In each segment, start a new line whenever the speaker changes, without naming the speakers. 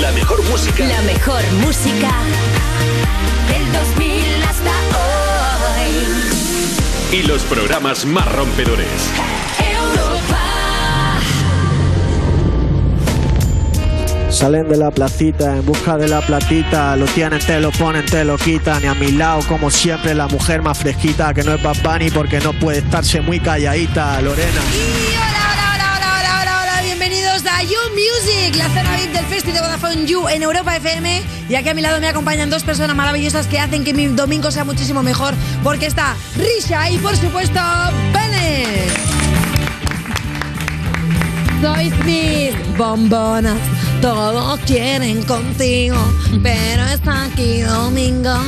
La mejor música.
La mejor música del 2000 hasta hoy.
Y los programas más rompedores.
Europa.
Salen de la placita en busca de la platita, lo tienen, te lo ponen, te lo quitan. Y a mi lado, como siempre, la mujer más fresquita que no es Bad Bunny porque no puede estarse muy calladita, Lorena.
A You Music, la zona VIP del Festival de Vodafone You en Europa FM. Y aquí a mi lado me acompañan dos personas maravillosas que hacen que mi domingo sea muchísimo mejor, porque está Risha y por supuesto Bennett. Sois mis bombonas, todos quieren contigo, pero está aquí domingo.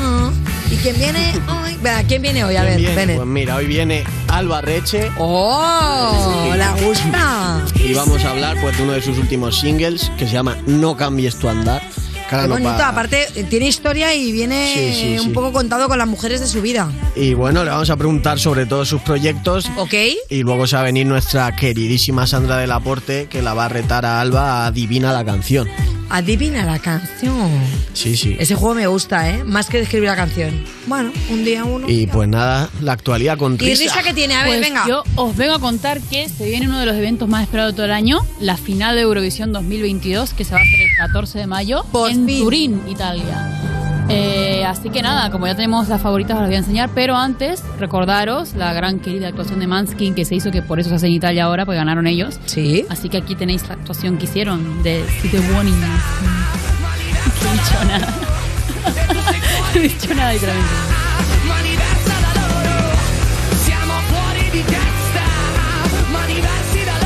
¿Y quién viene hoy? ¿quién viene hoy? A ver,
¿Quién viene? Pues mira, hoy viene Alba Reche
¡Oh! ¡La gusta!
y vamos a hablar pues de uno de sus últimos singles que se llama No cambies tu andar.
Qué
nos
bonito, aparte eh, tiene historia y viene
Sí, sí,
un
sí.
poco contado con las mujeres de su vida.
Y bueno, le vamos a preguntar sobre todos sus proyectos.
¿Ok?
Y luego se va a venir nuestra queridísima Sandra del Aporte que la va a retar a Alba a adivina la canción.
Adivina la canción.
Sí, sí.
Ese juego me gusta, ¿eh? Más que describir la canción. Bueno, un día uno.
Y pues nada, la actualidad con
¿Y
Risa.
Risa que tiene? A ver,
Pues
venga.
Yo os vengo a contar que se viene uno de los eventos más esperados de todo el año, la final de Eurovisión 2022, que se va a hacer el 14 de mayo
Por
en
fin.
Turín, Italia. Eh, así que nada, como ya tenemos las favoritas, os las voy a enseñar. Pero antes, recordaros la gran querida actuación de Manskin que se hizo, que por eso se hace en Italia ahora, porque ganaron ellos.
Sí.
Así que aquí tenéis la actuación que hicieron de City Warning. No he dicho nada. No he dicho nada, literalmente.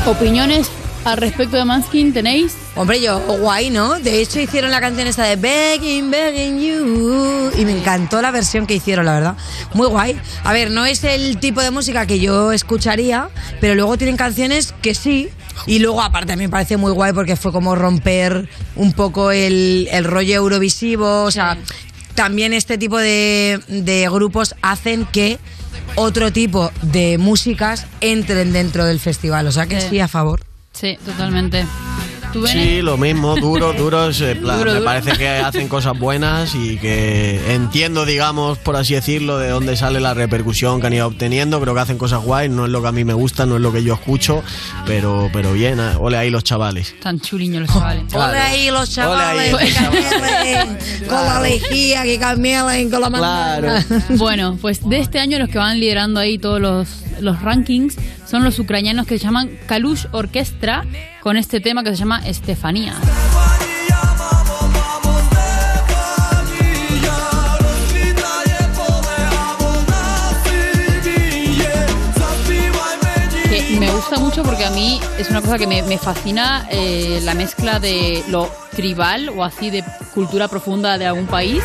Opiniones al respecto de Manskin tenéis.
Hombre, yo, guay, ¿no? De hecho, hicieron la canción esta de Begging, Begging You. Y me encantó la versión que hicieron, la verdad. Muy guay. A ver, no es el tipo de música que yo escucharía, pero luego tienen canciones que sí. Y luego, aparte, a mí me parece muy guay porque fue como romper un poco el, el rollo eurovisivo. O sea, también este tipo de, de grupos hacen que otro tipo de músicas entren dentro del festival. O sea que
Sí.
sí, a favor.
Sí, totalmente.
Sí, lo mismo, duro, duros. plan,
Duro,
me
duro.
parece que hacen cosas buenas y que entiendo, digamos, por así decirlo, de dónde sale la repercusión que han ido obteniendo. Creo que hacen cosas guays, no es lo que a mí me gusta, no es lo que yo escucho, pero, pero bien, eh, ole ahí los chavales.
Tan chuliños los chavales.
Claro.
Ole ahí los chavales
Ole ahí,
con la lejía, que camelen con la
Claro.
mandanga.
Bueno, pues de este año los que van liderando ahí todos los, los rankings son los ucranianos que se llaman Kalush Orchestra con este tema que se llama Estefanía. Que me gusta mucho porque a mí es una cosa que me, me fascina eh, la mezcla de lo tribal o así de cultura profunda de algún país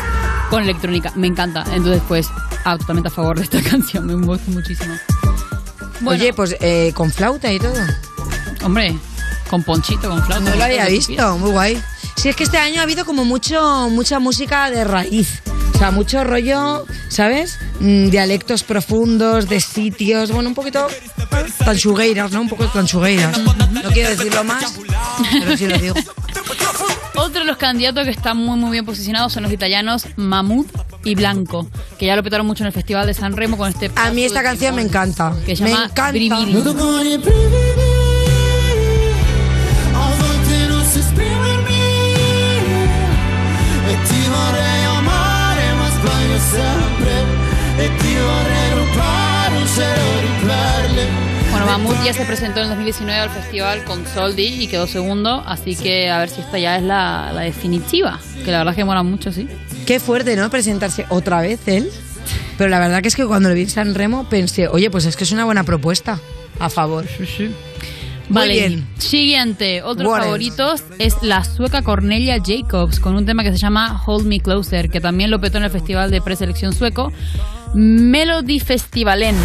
con electrónica. Me encanta. Entonces, pues, totalmente a favor de esta canción. Me gusta muchísimo. Bueno,
Oye, pues eh, con flauta y todo.
hombre, con ponchito, con flauta.
No lo había visto, muy guay. Sí, es que este año ha habido como mucho, mucha música de raíz. O sea, mucho rollo, ¿sabes? Mm, dialectos profundos, de sitios, bueno, un poquito tanchugueiras, ¿no? Un poco tanchugueiras. No quiero decirlo más, pero sí lo digo.
Otro de los candidatos que están muy muy bien posicionados son los italianos Mamut y Blanco, que ya lo petaron mucho en el Festival de San Remo con este...
A mí esta canción me encanta.
Que se
me
llama
encanta.
Bueno, Mamut ya se presentó en el 2019 al festival con Soldi y quedó segundo, así que a ver si esta ya es la, la definitiva, que la verdad es que mola mucho, sí.
Qué fuerte, ¿no? Presentarse otra vez él. Pero la verdad que es que cuando lo vi en San Remo pensé, oye, pues es que es una buena propuesta. A favor. Muy
Vale,
bien.
siguiente, otros
What else?
favoritos es la sueca Cornelia Jacobs con un tema que se llama Hold Me Closer, que también lo petó en el festival de preselección sueco Melody Festivalen.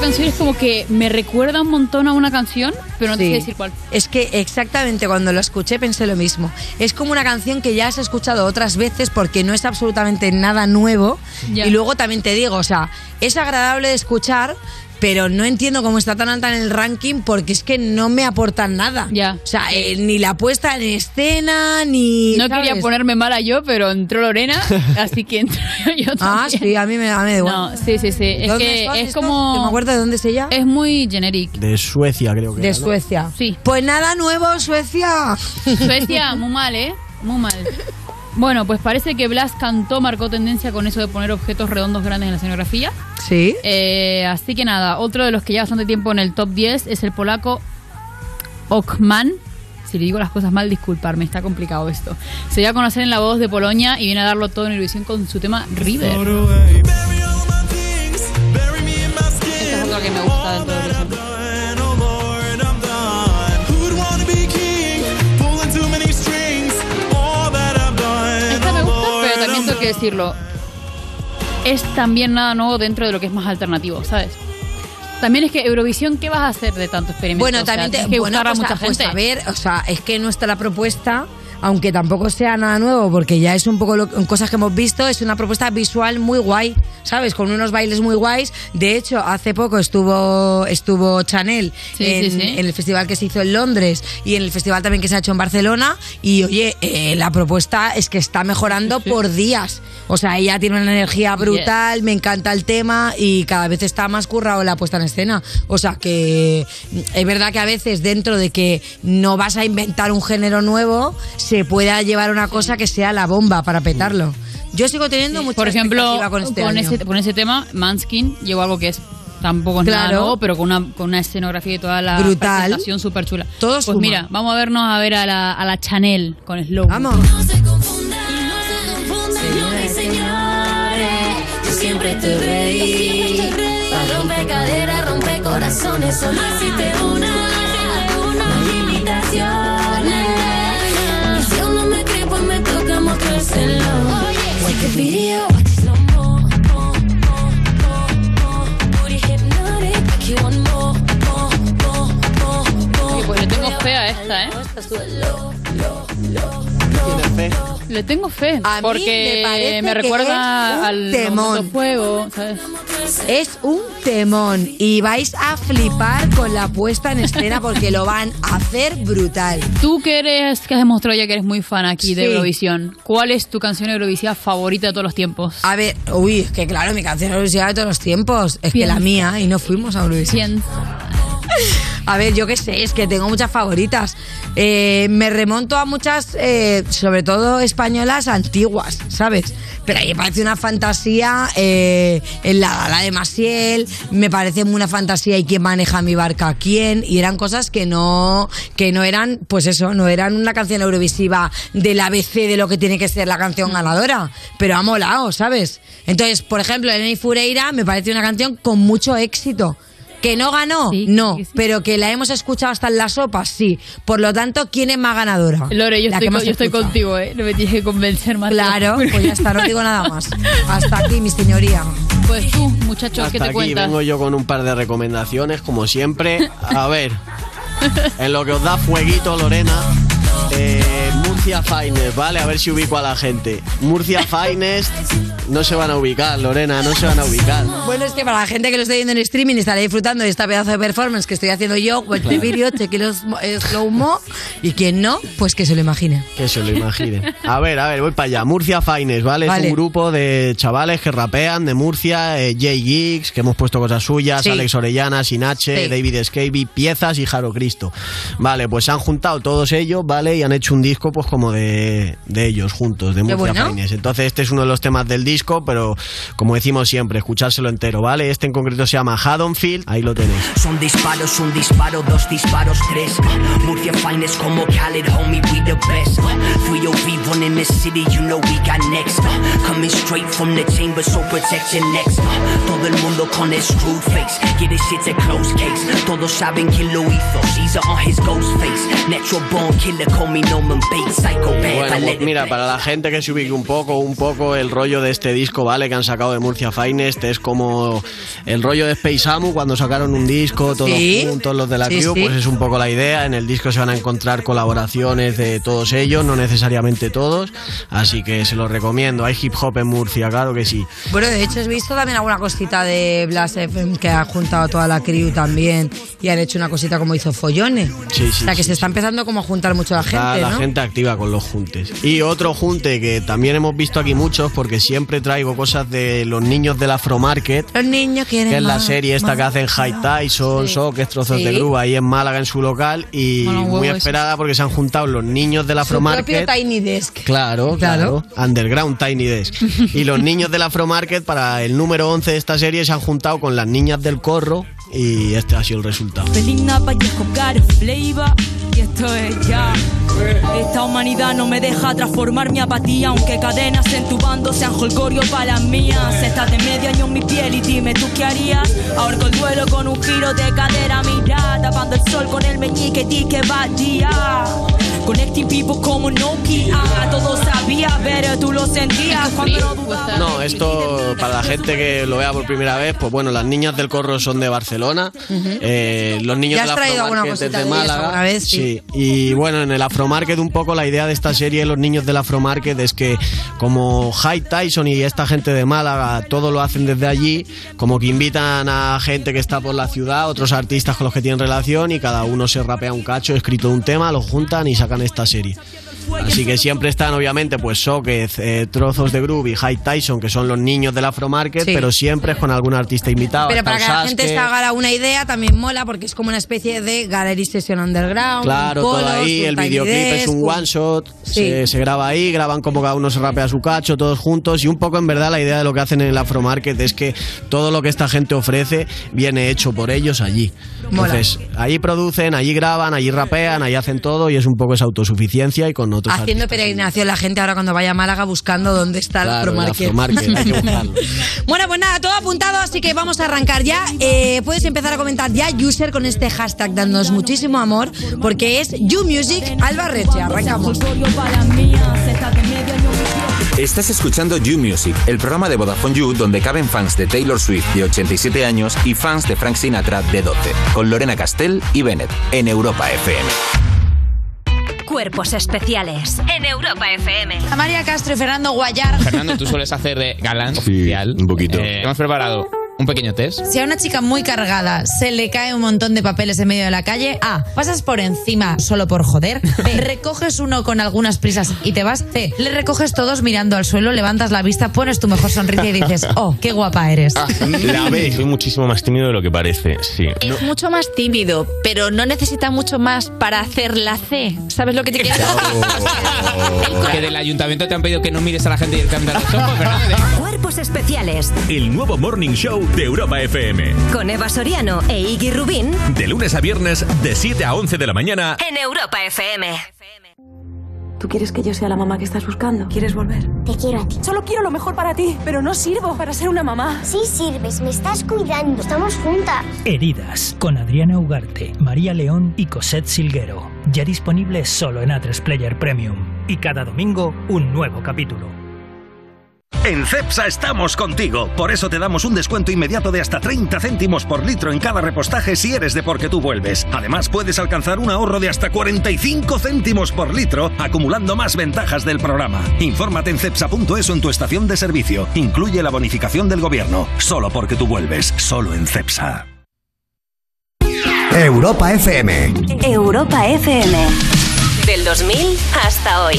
Canción es como que me recuerda un montón a una canción, pero no te
Sí.
sé decir cuál.
Es que exactamente cuando lo escuché pensé lo mismo. Es como una canción que ya has escuchado otras veces porque no es absolutamente nada nuevo.
Ya.
Y luego también te digo, o sea, es agradable de escuchar, pero no entiendo cómo está tan alta en el ranking porque es que no me aportan nada.
Ya.
O sea, eh, ni la puesta en escena, ni...
No
¿sabes?
quería ponerme mala yo, pero entró Lorena, así que entro yo también.
Ah, sí, a mí me, da igual.
No, sí, sí, sí. Es
¿Dónde
que es como.
No me acuerdo de dónde es ella.
Es muy generic.
De Suecia, creo que
De
era, ¿no?
Suecia.
Sí.
Pues nada nuevo, Suecia.
Suecia, muy mal, ¿eh? Muy mal. Bueno, pues parece que Blas cantó, marcó tendencia con eso de poner objetos redondos grandes en la escenografía.
Sí.
Eh, así que nada, otro de los que lleva bastante tiempo en el top 10 es el polaco Okman. Si le digo las cosas mal, disculparme, está complicado esto. Se dio a conocer en la voz de Polonia y viene a darlo todo en Eurovisión con su tema River. Decirlo. Es también nada nuevo dentro de lo que es más alternativo, ¿sabes? También es que Eurovisión, ¿qué vas a hacer de tanto experimento?
Bueno,
O sea,
también te,
que
bueno,
a
pues,
mucha
pues,
gente.
a ver, o sea, es que nuestra propuesta, aunque tampoco sea nada nuevo, porque ya es un poco lo- cosas que hemos visto, es una propuesta visual muy guay, ¿sabes? Con unos bailes muy guays. De hecho, hace poco estuvo estuvo Chanel
Sí,
en,
sí, sí.
en el festival que se hizo en Londres y en el festival también que se ha hecho en Barcelona. Y oye, eh, la propuesta es que está mejorando por días. O sea, ella tiene una energía brutal, me encanta el tema y cada vez está más currado la puesta en escena. O sea que es verdad que a veces dentro de que no vas a inventar un género nuevo, se pueda llevar una cosa que sea la bomba para petarlo. Yo sigo teniendo mucha
Por ejemplo,
con este
con, ese, con ese tema, Manskin llegó algo que es tampoco es nada
Claro.
nuevo, pero con una, con una escenografía y toda la
Brutal.
presentación súper chula.
Todo
pues
suma.
mira, vamos a vernos a ver a la, a la Chanel con Slow.
Vamos.
No se confundan, no se confundan, señores y señores. Yo siempre estoy ready. Para romper caderas, romper corazones. Solo existe una, mostrárselo. Take a video, watch it slow mo, mo, mo, mo, mo. Booty hypnotic, make you want more, more, more, more, more.
Oye, pues le tengo fe a esta, ¿eh?
¿Tiene fe?
Le tengo fe.
A mí
porque
me parece
me
que
recuerda al
temón.
Fuego, ¿sabes?
Es un temón y vais a flipar con la puesta en escena porque lo van a hacer brutal.
Tú que eres, que has demostrado ya que eres muy fan aquí de
Sí.
Eurovisión, ¿cuál es tu canción Eurovisiva favorita de todos los tiempos?
A ver, uy, es que claro, mi canción Eurovisiva de todos los tiempos. Es que la mía y no fuimos a Eurovisión. A ver, yo qué sé, es que tengo muchas favoritas. Eh, me remonto a muchas, eh, sobre todo españolas antiguas, ¿sabes? Pero ahí me parece una fantasía eh, en la de Masiel, me parece una fantasía y quién maneja mi barca quién, y eran cosas que no, que no eran, pues eso, no eran una canción eurovisiva del ABC de lo que tiene que ser la canción ganadora, pero ha molado, ¿sabes? Entonces, por ejemplo, Eleni Fureira me parece una canción con mucho éxito. ¿Que no ganó?
Sí,
no,
sí.
pero que la hemos escuchado hasta en la sopa, sí. Por lo tanto, ¿quién es más ganadora?
Lore, yo,
La
estoy, yo contigo, ¿eh? No me tienes que convencer más.
Claro, pues ya está, no digo nada más. Hasta aquí, mi señoría.
Pues tú, muchacho,
Hasta
¿qué te
aquí
cuentas?
vengo yo con un par de recomendaciones, como siempre. A ver, en lo que os da fueguito, Lorena. eh, Murcia Finest, ¿vale? A ver si ubico a la gente. Murcia Finest no se van a ubicar, Lorena, no se van a ubicar.
Bueno, es que para la gente que lo esté viendo en streaming y estará disfrutando de esta pedazo de performance que estoy haciendo yo, este vídeo, cheque los eh, slow mo, y quien no, pues que se lo imagine.
Que se lo imagine. A ver, a ver, voy para allá. Murcia Finest, ¿vale?
Vale.
Es un grupo de chavales que rapean de Murcia, eh, Jay Giggs, que hemos puesto cosas suyas,
Sí.
Alex Orellana, Sinache,
Sí.
David Scavy, Piezas y Jaro Cristo. Vale, pues se han juntado todos ellos, ¿vale? Y han hecho un disco, pues como de, de ellos juntos, de Murcia
bueno.
Finest. Entonces, este es uno de los temas del disco, pero como decimos siempre, escuchárselo entero, ¿vale? Este en concreto se llama Haddonfield, ahí lo tenéis.
Son disparos, un disparo, dos disparos, tres. Murcia Finest como Khaled, homie, we the best. Fui yo vivo on in the city, you know we got next. Coming straight from the chamber, so protect your necks. Todo el mundo con el screw face. Yeah, this shit's a close case. Todos saben quién lo hizo. Caesar on his ghost face. Natural born killer, call me Norman Bates.
Bueno, pues mira, para la gente que se ubique un poco, un poco el rollo de este disco, ¿vale? Que han sacado de Murcia Finest es como el rollo de Space Amu cuando sacaron un disco todos
Sí.
juntos los de la
Sí,
crew,
sí.
pues es un poco la idea. En el disco se van a encontrar colaboraciones de todos ellos, no necesariamente todos, así que se los recomiendo. Hay hip hop en Murcia, claro que sí.
Bueno, de hecho, he visto también alguna cosita de Blast FM que ha juntado a toda la crew también y han hecho una cosita como hizo Follone.
Sí, sí,
o sea, que
sí,
se está empezando como a juntar mucho la gente,
Está la
¿no?
gente activa con los juntes. Y otro junte que también hemos visto aquí muchos, porque siempre traigo cosas de los niños del Afro Market.
Los niños quieren
que es la
más,
serie esta
más.
que hacen High Tyson,
Sí.
Soques, Trozos
Sí.
de Grúa ahí en Málaga en su local y muy
eso.
esperada porque se han juntado los niños del Afro
Su propio
Market.
Tiny Desk.
Claro,
Claro.
claro, Underground Tiny Desk. Y los niños del Afro Market para el número 11 de esta serie se han juntado con las niñas del Corro y este ha sido el resultado.
Y esto es ya. Esta humanidad no me deja transformar mi apatía, aunque cadenas en tu bando sean jolgorio para las mías. Estás de medio año en mi piel y dime tú qué harías. Ahorco el duelo con un giro de cadera, mira, tapando el sol con el meñique, di que va día. Connecting people como Nokia, todo sabía, pero tú lo sentías cuando no
esto para la gente que lo vea por primera vez, pues bueno, las niñas del Corro son de Barcelona, eh, los niños
Ya
del
has traído alguna cosita
de
de
Málaga.
vez, sí.
y bueno, en el Afro Market un poco la idea de esta serie los niños del Afro Market es que como High Tyson y esta gente de Málaga todo lo hacen desde allí, como que invitan a gente que está por la ciudad, otros artistas con los que tienen relación y cada uno se rapea un cacho escrito un tema, lo juntan y sacan esta serie. Así que siempre están, obviamente, pues Soquez, eh, Trozos de Groove y High Tyson, que son los niños del Afro Market,
Sí.
pero siempre es con algún artista invitado.
Pero para que la gente se haga una idea también mola porque es como una especie de gallery session underground.
Claro, todo ahí, el videoclip es un one shot,
Sí.
se, se graba ahí, graban como cada uno se rapea su cacho, todos juntos, y un poco en verdad la idea de lo que hacen en el Afro Market es que todo lo que esta gente ofrece viene hecho por ellos allí.
Mola.
Entonces, allí producen, allí graban, allí rapean, allí hacen todo y es un poco esa autosuficiencia y con otros
Haciendo peregrinación la gente ahora cuando vaya a Málaga buscando dónde está el
Claro, el
Market.
Afro Market, hay que buscarlo.
Bueno, pues nada, todo apuntado, así que vamos a arrancar ya. Eh, puedes empezar a comentar ya, user, con este hashtag, dándonos muchísimo amor, porque es YouMusic Alba Reche. Arrancamos.
Estás
escuchando You Music, el programa de Vodafone You donde caben fans de Taylor Swift de 87 años y fans de Frank Sinatra de 12, con Lorena Castell y Bennett en Europa FM.
Cuerpos especiales en Europa FM.
María Castro y Fernando Guayar.
Fernando, tú sueles hacer de galán oficial.
un poquito.
Eh, hemos preparado un pequeño test.
Si a una chica muy cargada se le cae un montón de papeles en medio de la calle, A. Pasas por encima solo por joder. B. Recoges uno con algunas prisas y te vas. C. Le recoges todos mirando al suelo, levantas la vista, pones tu mejor sonrisa y dices, oh, qué guapa eres.
La B, soy muchísimo más tímido de lo que parece, sí.
Es mucho más tímido, pero no necesita mucho más para hacer la C. ¿Sabes lo que te quiero decir?
Que del ayuntamiento te han pedido que no mires a la gente directamente a los ojos.
Cuerpos especiales
El nuevo Morning Show de Europa FM.
con Eva Soriano e Iggy Rubín
De lunes a viernes, de 7 a 11 de la mañana.
en Europa FM.
¿Tú quieres que yo sea la mamá que estás buscando? ¿Quieres volver?
Te quiero a ti.
Solo quiero lo mejor para ti, pero no sirvo para ser una mamá.
Sí sirves, me estás cuidando. Estamos juntas.
Heridas, con Adriana Ugarte, María León y Cosette Silguero. Ya disponible solo en A3 Player Premium. Y cada domingo, un nuevo capítulo.
En CEPSA estamos contigo. Por eso te damos un descuento inmediato de hasta 30 céntimos por litro en cada repostaje si eres de porque tú vuelves. Además, puedes alcanzar un ahorro de hasta 45 céntimos por litro, acumulando más ventajas del programa. Infórmate en cepsa.es o en tu estación de servicio. Incluye la bonificación del gobierno. Solo porque tú vuelves. Solo en CEPSA.
Europa FM.
Europa FM. Del 2000 hasta hoy.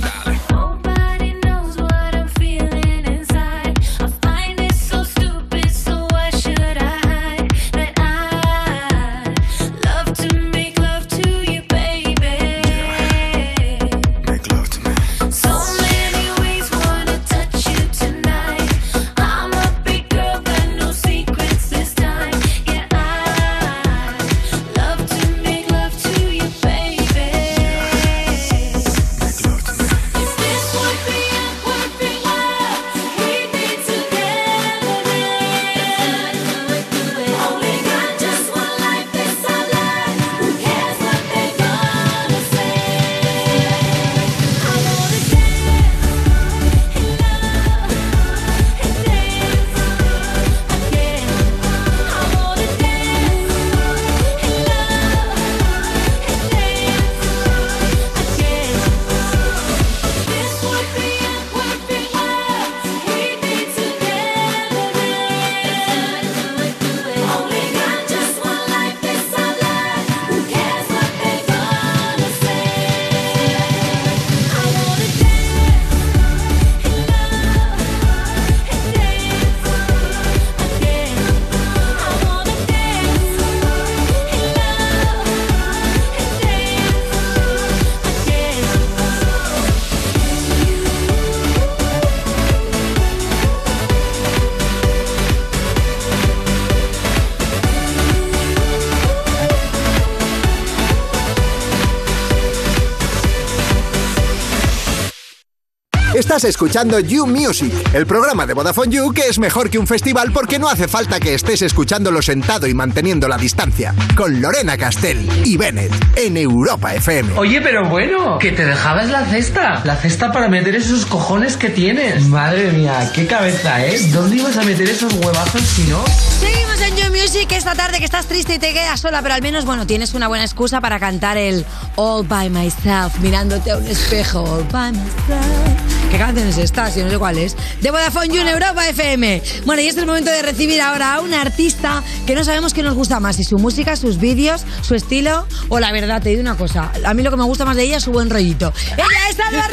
Estás escuchando You Music, el programa de Vodafone You que es mejor que un festival porque no hace falta que estés escuchándolo sentado y manteniendo la distancia. Con Lorena Castell y Bennett en Europa FM.
Oye, pero bueno, que te dejabas la cesta. La cesta para meter esos cojones que tienes. Madre mía, qué cabeza, ¿eh? ¿Dónde ibas a meter esos huevazos si no?
Seguimos en You Music esta tarde que estás triste y te quedas sola, pero al menos, bueno, tienes una buena excusa para cantar el All by Myself, mirándote a un espejo. All by Myself. ¿Qué canción es esta? No sé cuál es. De Vodafone You Europa FM. Bueno, y es el momento de recibir ahora a un artista que no sabemos qué nos gusta más, si su música, sus vídeos, su estilo o la verdad. Te digo una cosa, a mí lo que me gusta más de ella es su buen rollito. ¡Ella es Alba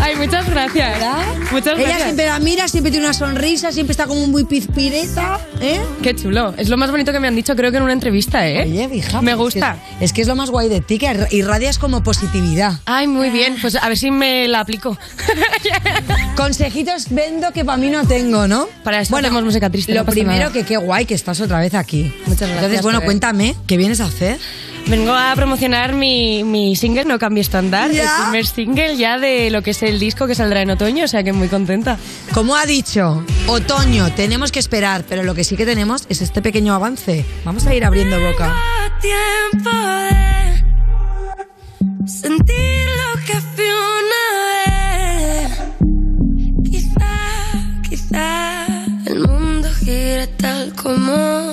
Ay, muchas gracias. Muchas
Ella
gracias.
siempre la mira, siempre tiene una sonrisa, siempre está como muy pizpireta, ¿eh?
Qué chulo. Es lo más bonito que me han dicho, creo que en una entrevista, ¿eh?
Oye, fija,
Me gusta.
Es que, es que es lo más guay de ti, que irradias como positividad.
Ay, muy bien. Pues a ver si me la aplico.
Consejitos vendo que para mí no tengo, ¿no?
Para eso hacemos música triste,
Lo
no
primero
nada.
que qué guay que estás otra vez aquí.
Muchas gracias,
Entonces, bueno,
Bebé.
cuéntame, ¿qué vienes a hacer?
Vengo a promocionar mi, mi single No Cambies tu Andar,
Ya.
el primer single ya de lo que es el disco que saldrá en otoño, o sea que muy contenta.
Como ha dicho, otoño, tenemos que esperar, pero lo que sí que tenemos es este pequeño avance. Vamos a ir abriendo boca.
tiempo de sentir lo que fui una vez. Quizá, quizá el mundo gire tal como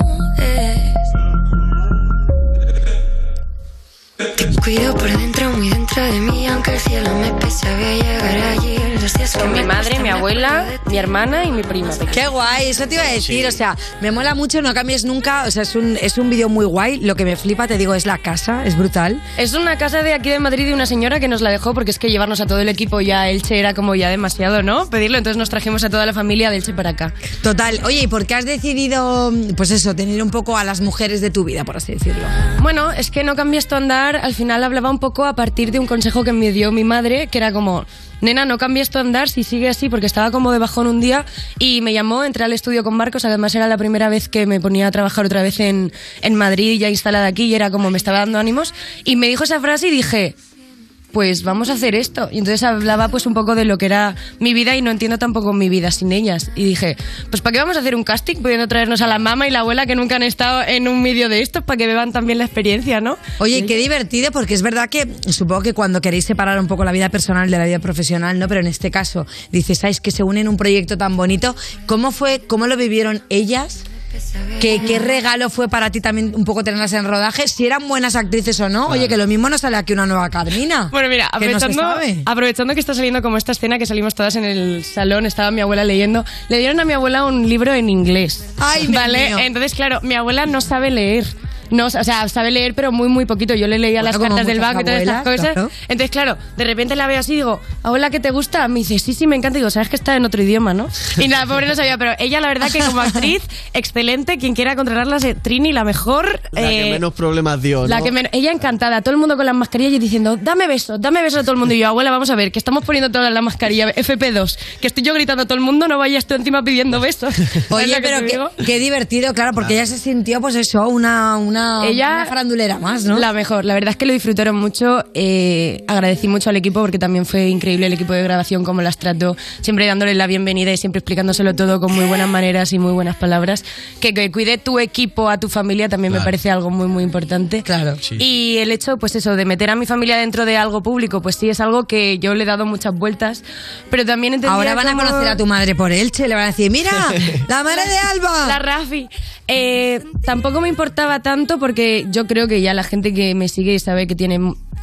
por dentro, muy dentro de mí, aunque el cielo me pese, voy a llegar allí. Que
Con mi
me
madre, mi abuela, mi hermana y mi prima.
Qué guay, eso te iba a decir, o sea, me mola mucho, no cambies nunca, o sea, es un, es un vídeo muy guay, lo que me flipa, te digo, es la casa, es brutal.
Es una casa de aquí de Madrid de una señora que nos la dejó porque es que llevarnos a todo el equipo ya a Elche era como ya demasiado, ¿no? Pedirlo, entonces nos trajimos a toda la familia de Elche para acá.
Total, oye, ¿y por qué has decidido, pues eso, tener un poco a las mujeres de tu vida, por así decirlo?
Bueno, es que no cambies tu andar, al final hablaba un poco a partir de un consejo que me dio mi madre, que era como, nena, no cambies tu andar si sigue así, porque estaba como de bajón un día y me llamó, entré al estudio con Marcos, además era la primera vez que me ponía a trabajar otra vez en, en Madrid, ya instalada aquí, y era como me estaba dando ánimos, y me dijo esa frase y dije, pues vamos a hacer esto. Y entonces hablaba pues un poco de lo que era mi vida y no entiendo tampoco mi vida sin ellas. Y dije, pues ¿para qué vamos a hacer un casting pudiendo traernos a la mamá y la abuela que nunca han estado en un vídeo de estos para que beban también la experiencia, ¿no?
Oye, qué divertido, porque es verdad que supongo que cuando queréis separar un poco la vida personal de la vida profesional, ¿no? Pero en este caso, dices, ¿sabes? Que se unen en un proyecto tan bonito. ¿Cómo fue, cómo lo vivieron ellas? ¿Qué, ¿Qué regalo fue para ti también un poco tenerlas en rodaje? Si eran buenas actrices o no. Oye, que lo mismo no sale aquí una nueva Carmina.
Bueno, mira,
Que no
aprovechando, aprovechando que está saliendo como esta escena que salimos todas en el salón, estaba mi abuela leyendo, le dieron a mi abuela un libro en inglés.
Ay,
¿Vale?
mío.
Entonces, claro, mi abuela no sabe leer. No, o sea, sabe leer, pero muy, muy poquito. Yo le leía
Bueno,
las cartas del banco y todas estas cosas.
claro.
Entonces, claro, de repente la veo así y digo, abuela, ¿qué te gusta? Me dice, sí, sí, me encanta. Y digo, sabes que está en otro idioma, ¿no? Y la pobre no sabía, pero ella, la verdad, que como actriz, excelente. Quien quiera contratarla, es Trini, la mejor.
La que
eh,
menos problemas dio, ¿no?
la que men- ella encantada, todo el mundo con las mascarillas y diciendo, dame besos, dame besos a todo el mundo. Y yo, abuela, vamos a ver, que estamos poniendo toda la mascarilla FP2, que estoy yo gritando a todo el mundo, no vayas tú encima pidiendo besos. ¿Sabes
Oye, pero qué, qué divertido, claro, porque ella se sintió, pues eso, una, una,
Ella-
una farandulera más, ¿no?
La mejor, la verdad es que lo disfrutaron mucho. eh, agradecí mucho al equipo porque también fue increíble el equipo de grabación, como las trató, siempre dándole la bienvenida y siempre explicándoselo todo con muy buenas maneras y muy buenas palabras. Que, que cuide tu equipo a tu familia también me
Claro.
parece algo muy, muy importante.
Claro.
Y el hecho, pues eso, de meter a mi familia dentro de algo público, pues sí es algo que yo le he dado muchas vueltas, pero también entendía
Ahora van a
cómo-
conocer a tu madre por Elche, le van a decir, mira, la madre de Alba.
La Rafi. Eh, tampoco me importaba tanto porque yo creo que ya la gente que me sigue sabe que tiene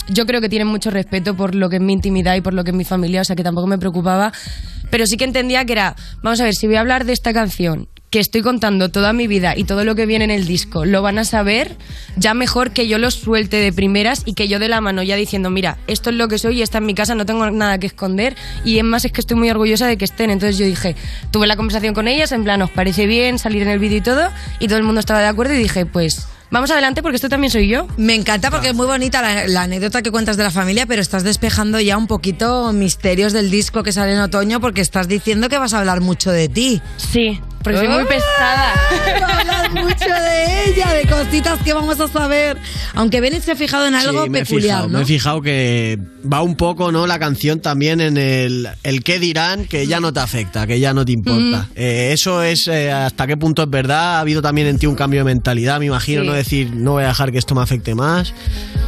yo creo que tienen mucho respeto por lo que es mi intimidad y por lo que es mi familia, o sea que tampoco me preocupaba, pero sí que entendía que era, vamos a ver, si voy a hablar de esta canción que estoy contando toda mi vida y todo lo que viene en el disco, lo van a saber, ya mejor que yo lo suelte de primeras y que yo de la mano ya diciendo, mira, esto es lo que soy y está en mi casa, no tengo nada que esconder y es más es que estoy muy orgullosa de que estén. Entonces yo dije, tuve la conversación con ellas, en plan, ¿os parece bien salir en el vídeo y todo? Y todo el mundo estaba de acuerdo y dije, pues vamos adelante porque esto también soy yo.
Me encanta porque es muy bonita la, la anécdota que cuentas de la familia, pero estás despejando ya un poquito misterios del disco que sale en otoño porque estás diciendo que vas a hablar mucho de ti.
Sí, porque soy muy pesada.
Hablar mucho de ella, de cositas que vamos a saber. Aunque Bennett se ha fijado en algo
Sí, me he
peculiar,
fijado,
¿no?
me he fijado que va un poco, ¿no? La canción también en el, el qué dirán, que ya no te afecta, que ya no te importa. Eh, eso es eh, hasta qué punto es verdad. Ha habido también en ti un cambio de mentalidad, me imagino,
Sí.
no decir, no voy a dejar que esto me afecte más.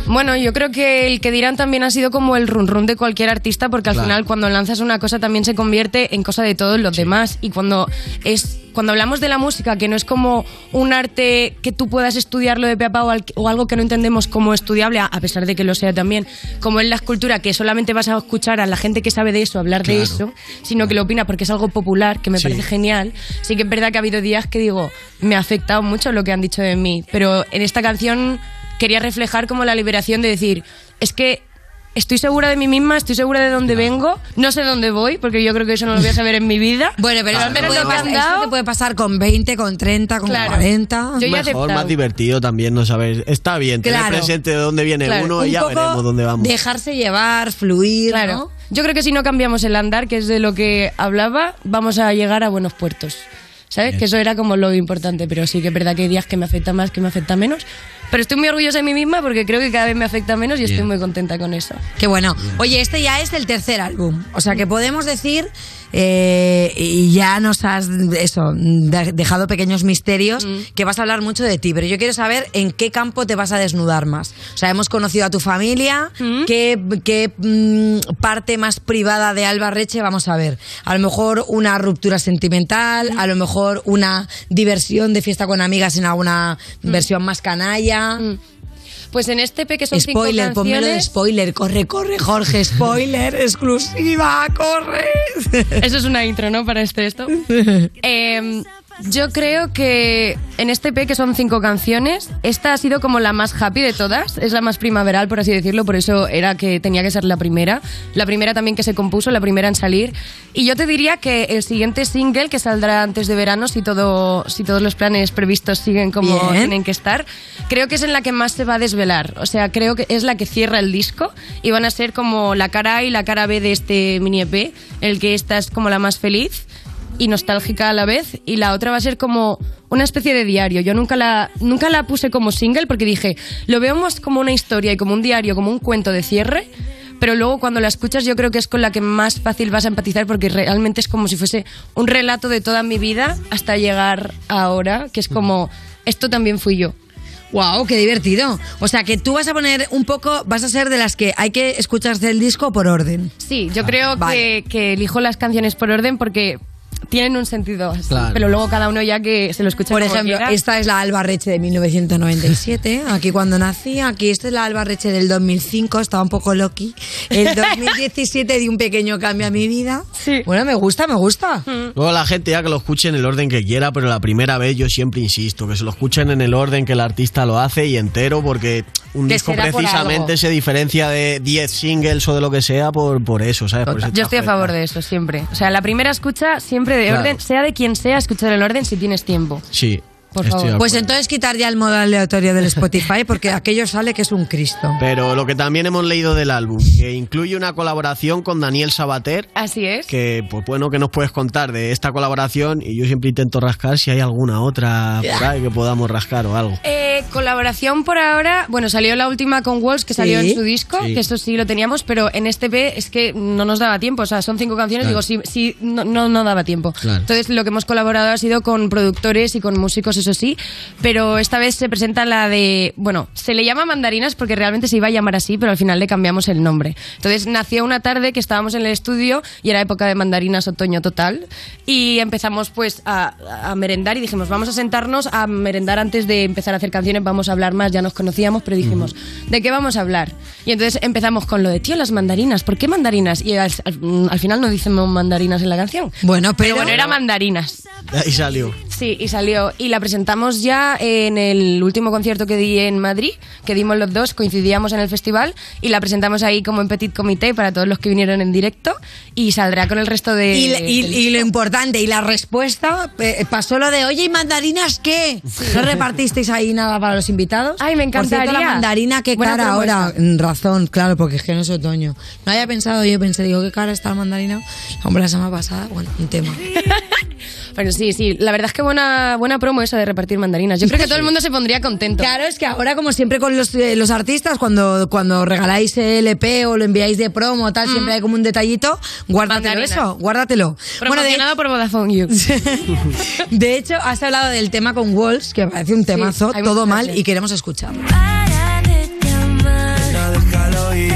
Bueno, yo creo que el que dirán también ha sido como el run run de cualquier artista, porque al
Claro.
final cuando lanzas una cosa también se convierte en cosa de todos los demás. Y cuando es cuando hablamos de la música, que no es como un arte que tú puedas estudiarlo de pe a pa o, al- o algo que no entendemos como estudiable, a- pesar de que lo sea también, como es la escultura, que solamente vas a escuchar a la gente que sabe de eso hablar de eso, sino que lo opina porque es algo popular, que me
Sí.
parece genial. Sí que es verdad que ha habido días que digo, me ha afectado mucho lo que han dicho de mí, pero en esta canción quería reflejar como la liberación de decir, es que estoy segura de mí misma, estoy segura de dónde vengo, no sé dónde voy, porque yo creo que eso no lo voy a saber en mi vida.
Bueno, pero
al menos
puede
lo que han dado-
te puede pasar con 20, con 30, con
Claro.
40.
Yo ya
Mejor, más divertido también no saber. Está bien, tener
Claro.
presente de dónde viene
Claro.
uno y
Un
ya
poco
veremos dónde vamos.
Dejarse llevar, fluir,
Claro.
¿no?
Yo creo que si no cambiamos el andar, que es de lo que hablaba, vamos a llegar a buenos puertos. ¿Sabes? Que eso era como lo importante, pero sí que es verdad que hay días que me afecta más, que me afecta menos. Pero estoy muy orgullosa de mí misma porque creo que cada vez me afecta menos y estoy muy contenta con eso.
Qué bueno. Oye, este ya es el tercer álbum. O sea que podemos decir, eh, y ya nos has eso, de- dejado pequeños misterios, que vas a hablar mucho de ti. Pero yo quiero saber en qué campo te vas a desnudar más. O sea, hemos conocido a tu familia, qué, qué, mm, parte más privada de Alba Reche vamos a ver. A lo mejor una ruptura sentimental, a lo mejor una diversión de fiesta con amigas en alguna versión más canalla.
Pues en este EP que son
Spoiler,
cinco
de spoiler. Corre, corre, Jorge. Spoiler, exclusiva, corre.
Eso es una intro, ¿no? Para este esto. Eh, yo creo que en este EP, que son cinco canciones, esta ha sido como la más happy de todas. Es la más primaveral, por así decirlo. Por eso era que tenía que ser la primera. La primera también que se compuso, la primera en salir. Y yo te diría que el siguiente single, que saldrá antes de verano, si, todo, si todos los planes previstos siguen como
Bien.
tienen que estar, creo que es en la que más se va a desvelar. O sea, creo que es la que cierra el disco y van a ser como la cara A y la cara B de este mini EP, el que esta es como la más feliz y nostálgica a la vez y la otra va a ser como una especie de diario. Yo nunca la nunca la puse como single porque dije, lo veo más como una historia y como un diario, como un cuento de cierre. Pero luego cuando la escuchas yo creo que es con la que más fácil vas a empatizar porque realmente es como si fuese un relato de toda mi vida hasta llegar a ahora, que es como, esto también fui yo.
Wow, qué divertido. O sea que tú vas a poner un poco, vas a ser de las que hay que escucharse el disco por orden.
Sí, yo creo que, que elijo las canciones por orden porque tienen un sentido así,
Claro.
pero luego cada uno ya que se lo escucha
Por
como
ejemplo,
quiera.
esta es la Alba Reche de 1997, aquí cuando nací, aquí esta es la Alba Reche del 2005, estaba un poco loqui. El 2017 di un pequeño cambio a mi vida. Bueno, me gusta, me gusta.
Luego la gente ya que lo escuche en el orden que quiera, pero la primera vez yo siempre insisto, que se lo escuchen en el orden que el artista lo hace y entero, porque un
Que
disco precisamente se diferencia de 10 singles o de lo que sea por, por eso, ¿sabes? Por
Yo estoy a favor de eso, siempre. O sea, la primera escucha siempre de
Claro.
orden, sea de quien sea, escuchar el orden si tienes tiempo.
Sí.
Por
estoy
favor.
Pues entonces quitar ya el modo aleatorio del Spotify porque aquello sale que es un Cristo.
Pero lo que también hemos leído del álbum, que incluye una colaboración con Daniel Sabater,
Así es.
que pues bueno, que nos puedes contar de esta colaboración y yo siempre intento rascar si hay alguna otra por ahí que podamos rascar o algo.
Eh, colaboración por ahora, bueno, salió la última con Walls que salió
Sí.
en su disco,
Sí.
que eso sí lo teníamos, pero en este P es que no nos daba tiempo, o sea, son cinco canciones,
Claro.
digo, sí, sí no, no, no daba tiempo.
Claro.
Entonces lo que hemos colaborado ha sido con productores y con músicos, eso sí, pero esta vez se presenta la de, bueno, se le llama Mandarinas porque realmente se iba a llamar así, pero al final le cambiamos el nombre. Entonces nació una tarde que estábamos en el estudio y era época de mandarinas otoño total y empezamos pues a, a merendar y dijimos, vamos a sentarnos a merendar antes de empezar a hacer canciones, vamos a hablar más, ya nos conocíamos, pero dijimos, ¿de qué vamos a hablar? Y entonces empezamos con lo de, tío, las mandarinas, ¿por qué mandarinas? Y al, al- al final no decimos mandarinas en la canción.
Bueno, pero...
bueno, era mandarinas.
De ahí salió.
Sí, y salió. Y la presentamos ya en el último concierto que di en Madrid, que dimos los dos, coincidíamos en el festival, y la presentamos ahí como en petit comité para todos los que vinieron en directo, y saldrá con el resto de...
Y, y- y lo importante, y la respuesta, eh, pasó lo de, oye, ¿y mandarinas qué? ¿No repartisteis ahí nada para los invitados?
Ay, me
Por cierto,
encantaría.
la mandarina, qué
Buena
cara
propuesta.
ahora. Mm, Razón, claro, porque es que no es otoño. No había pensado, yo pensé, digo, qué cara está la mandarina. Hombre, la semana pasada, bueno, un tema.
Pero sí, sí, la verdad es que buena, buena promo esa de repartir mandarinas. Yo creo que todo el mundo se pondría contento.
Claro, es que ahora, como siempre con los, eh, los artistas, cuando, cuando regaláis el EP o lo enviáis de promo o tal, siempre hay como un detallito, guárdatelo
Mandarinas.
eso, guárdatelo.
Promocionado por Vodafone You.
De hecho, has hablado del tema con Walls, que parece un temazo,
hay
todo mal,
sí.
y queremos escucharlo.
déjalo ir.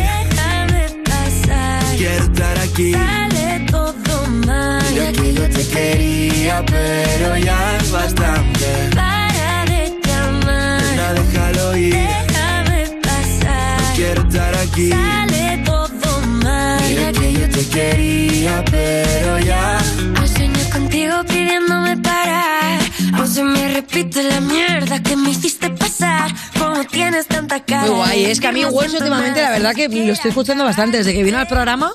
Quiero estar aquí. Quería, pero ya es bastante.
Para de llamar.
Nena, déjalo ir.
Déjame pasar.
Quiero estar aquí.
Sale todo mal.
Mira que yo te quería, pero ya.
Hoy sueño contigo pidiéndome parar. O se me repite la mierda que me hiciste pasar. Como tienes tanta cara.
Muy guay, es que a mí Walls últimamente la verdad que lo estoy escuchando bastante desde que vino al programa.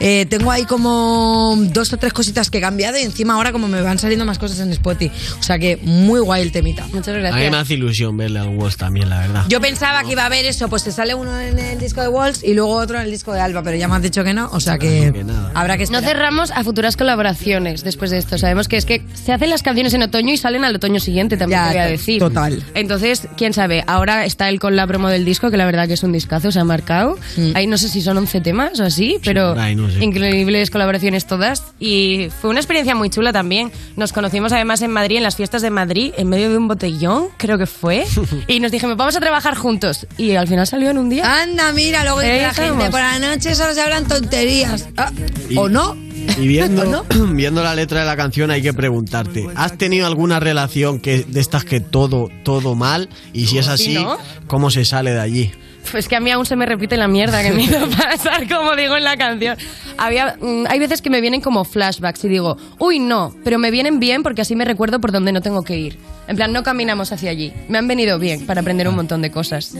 Eh, tengo ahí como dos o tres cositas que he cambiado y encima ahora como me van saliendo más cosas en Spotify. O sea que muy guay el temita.
Muchas
A mí me hace ilusión verle al Walls también, la verdad.
Yo pensaba que iba a haber eso, pues te sale uno en el disco de Walls y luego otro en el disco de Alba, pero ya me has dicho que no, o sea que habrá que
No
esperar.
cerramos a futuras colaboraciones después de esto. Sabemos que es que se hacen las canciones en otoño y salen al otoño siguiente, también
Ya,
te voy a decir.
total.
Entonces, quién sabe. Ahora está él con la promo del disco, que la verdad que es un discazo, se ha marcado. Ahí no sé si son 11 temas o así, pero
Ay, no sé.
increíbles colaboraciones todas. Y fue una experiencia muy chula también. Nos conocimos además en Madrid, en las fiestas de Madrid, en medio de un botellón, creo que fue. y nos dijimos, vamos a trabajar juntos. Y al final salió en un día.
Anda, mira, luego dice la gente, por la noche solo se hablan tonterías. Ah, ¿O no?
Y viendo, viendo la letra de la canción hay que preguntarte, ¿has tenido alguna relación que de estas que todo, todo mal? Y si es así,
¿no?
¿cómo se sale de allí?
Pues que a mí aún se me repite la mierda que me hizo pasar, como digo en la canción. Había, mm, hay veces que me vienen como flashbacks y digo, uy, no, pero me vienen bien porque así me recuerdo por dónde no tengo que ir. En plan, no caminamos hacia allí. Me han venido bien para aprender un montón de cosas.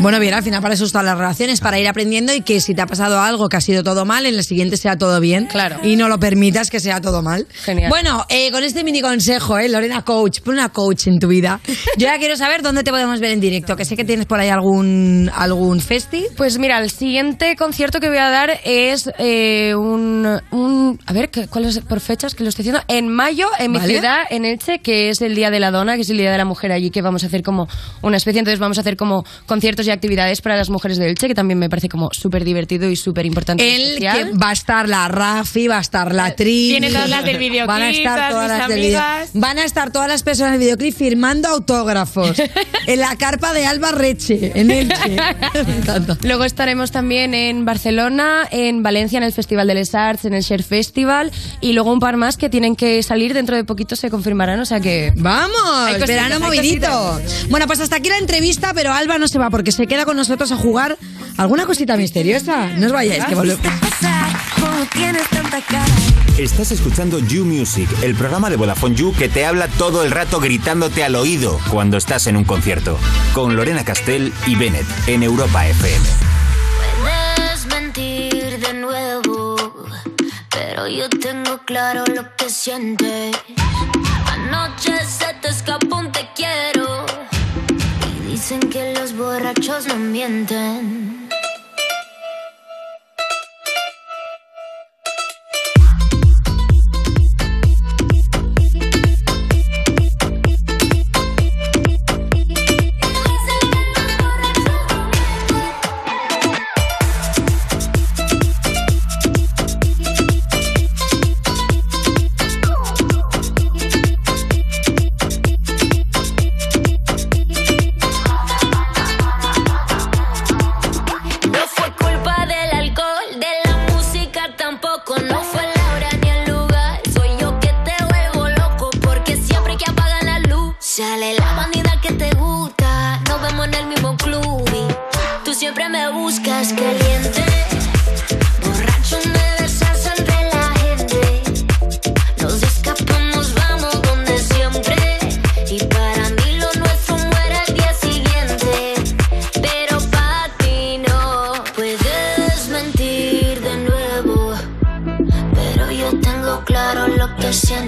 Bueno, bien, al final para eso están las relaciones, para ir aprendiendo y que si te ha pasado algo que ha sido todo mal, en el siguiente sea todo bien.
Claro.
Y no lo permitas que sea todo mal.
Genial.
Bueno, eh, con este mini consejo, eh, Lorena Coach, pon una coach en tu vida. Yo ya quiero saber dónde te podemos ver en directo, que sé que tienes por ahí algún, algún festi.
Pues mira, el siguiente concierto que voy a dar es eh, un, un- A ver, ¿qué- ¿cuál es por fechas que lo estoy diciendo? En mayo, en mi
Vale.
ciudad, en Elche, que es el Día de la Que es el Día de la Mujer allí, que vamos a hacer como una especie. Entonces vamos a hacer como conciertos y actividades para las mujeres de Elche, que también me parece como súper divertido y súper importante.
El que va a estar la Rafi, va a estar la Tri.
Vienen todas las del videoclip,
Van a estar
todas
las del video-. Van a estar todas las personas del videoclip firmando autógrafos. en la carpa de Alba Reche, en Elche.
Luego estaremos también en Barcelona, en Valencia, en el Festival de Les Arts, en el Share Festival y luego un par más que tienen que salir dentro de poquito se confirmarán, o sea que...
Vamos,
cositas,
verano movidito. Bueno, pues hasta aquí la entrevista, pero Alba no se va porque se queda con nosotros a jugar alguna cosita misteriosa. No os vayáis, que volvemos.
Como tienes tanta cara.
Estás escuchando You Music, el programa de Vodafone You que te habla todo el rato gritándote al oído cuando estás en un concierto. Con Lorena Castell y Bennett en Europa FM.
Puedes mentir de nuevo, pero yo tengo claro lo que sientes. Anoche se te escapó un te quiero. Y dicen que los borrachos no mienten. La que te gusta. Nos vemos en el mismo club. Y tú siempre me buscas caliente. Borracho me besas entre la gente. Nos escapamos, vamos donde siempre. Y para mí lo nuestro muere al día siguiente. Pero para ti no puedes mentir de nuevo. Pero yo tengo claro lo que sientes.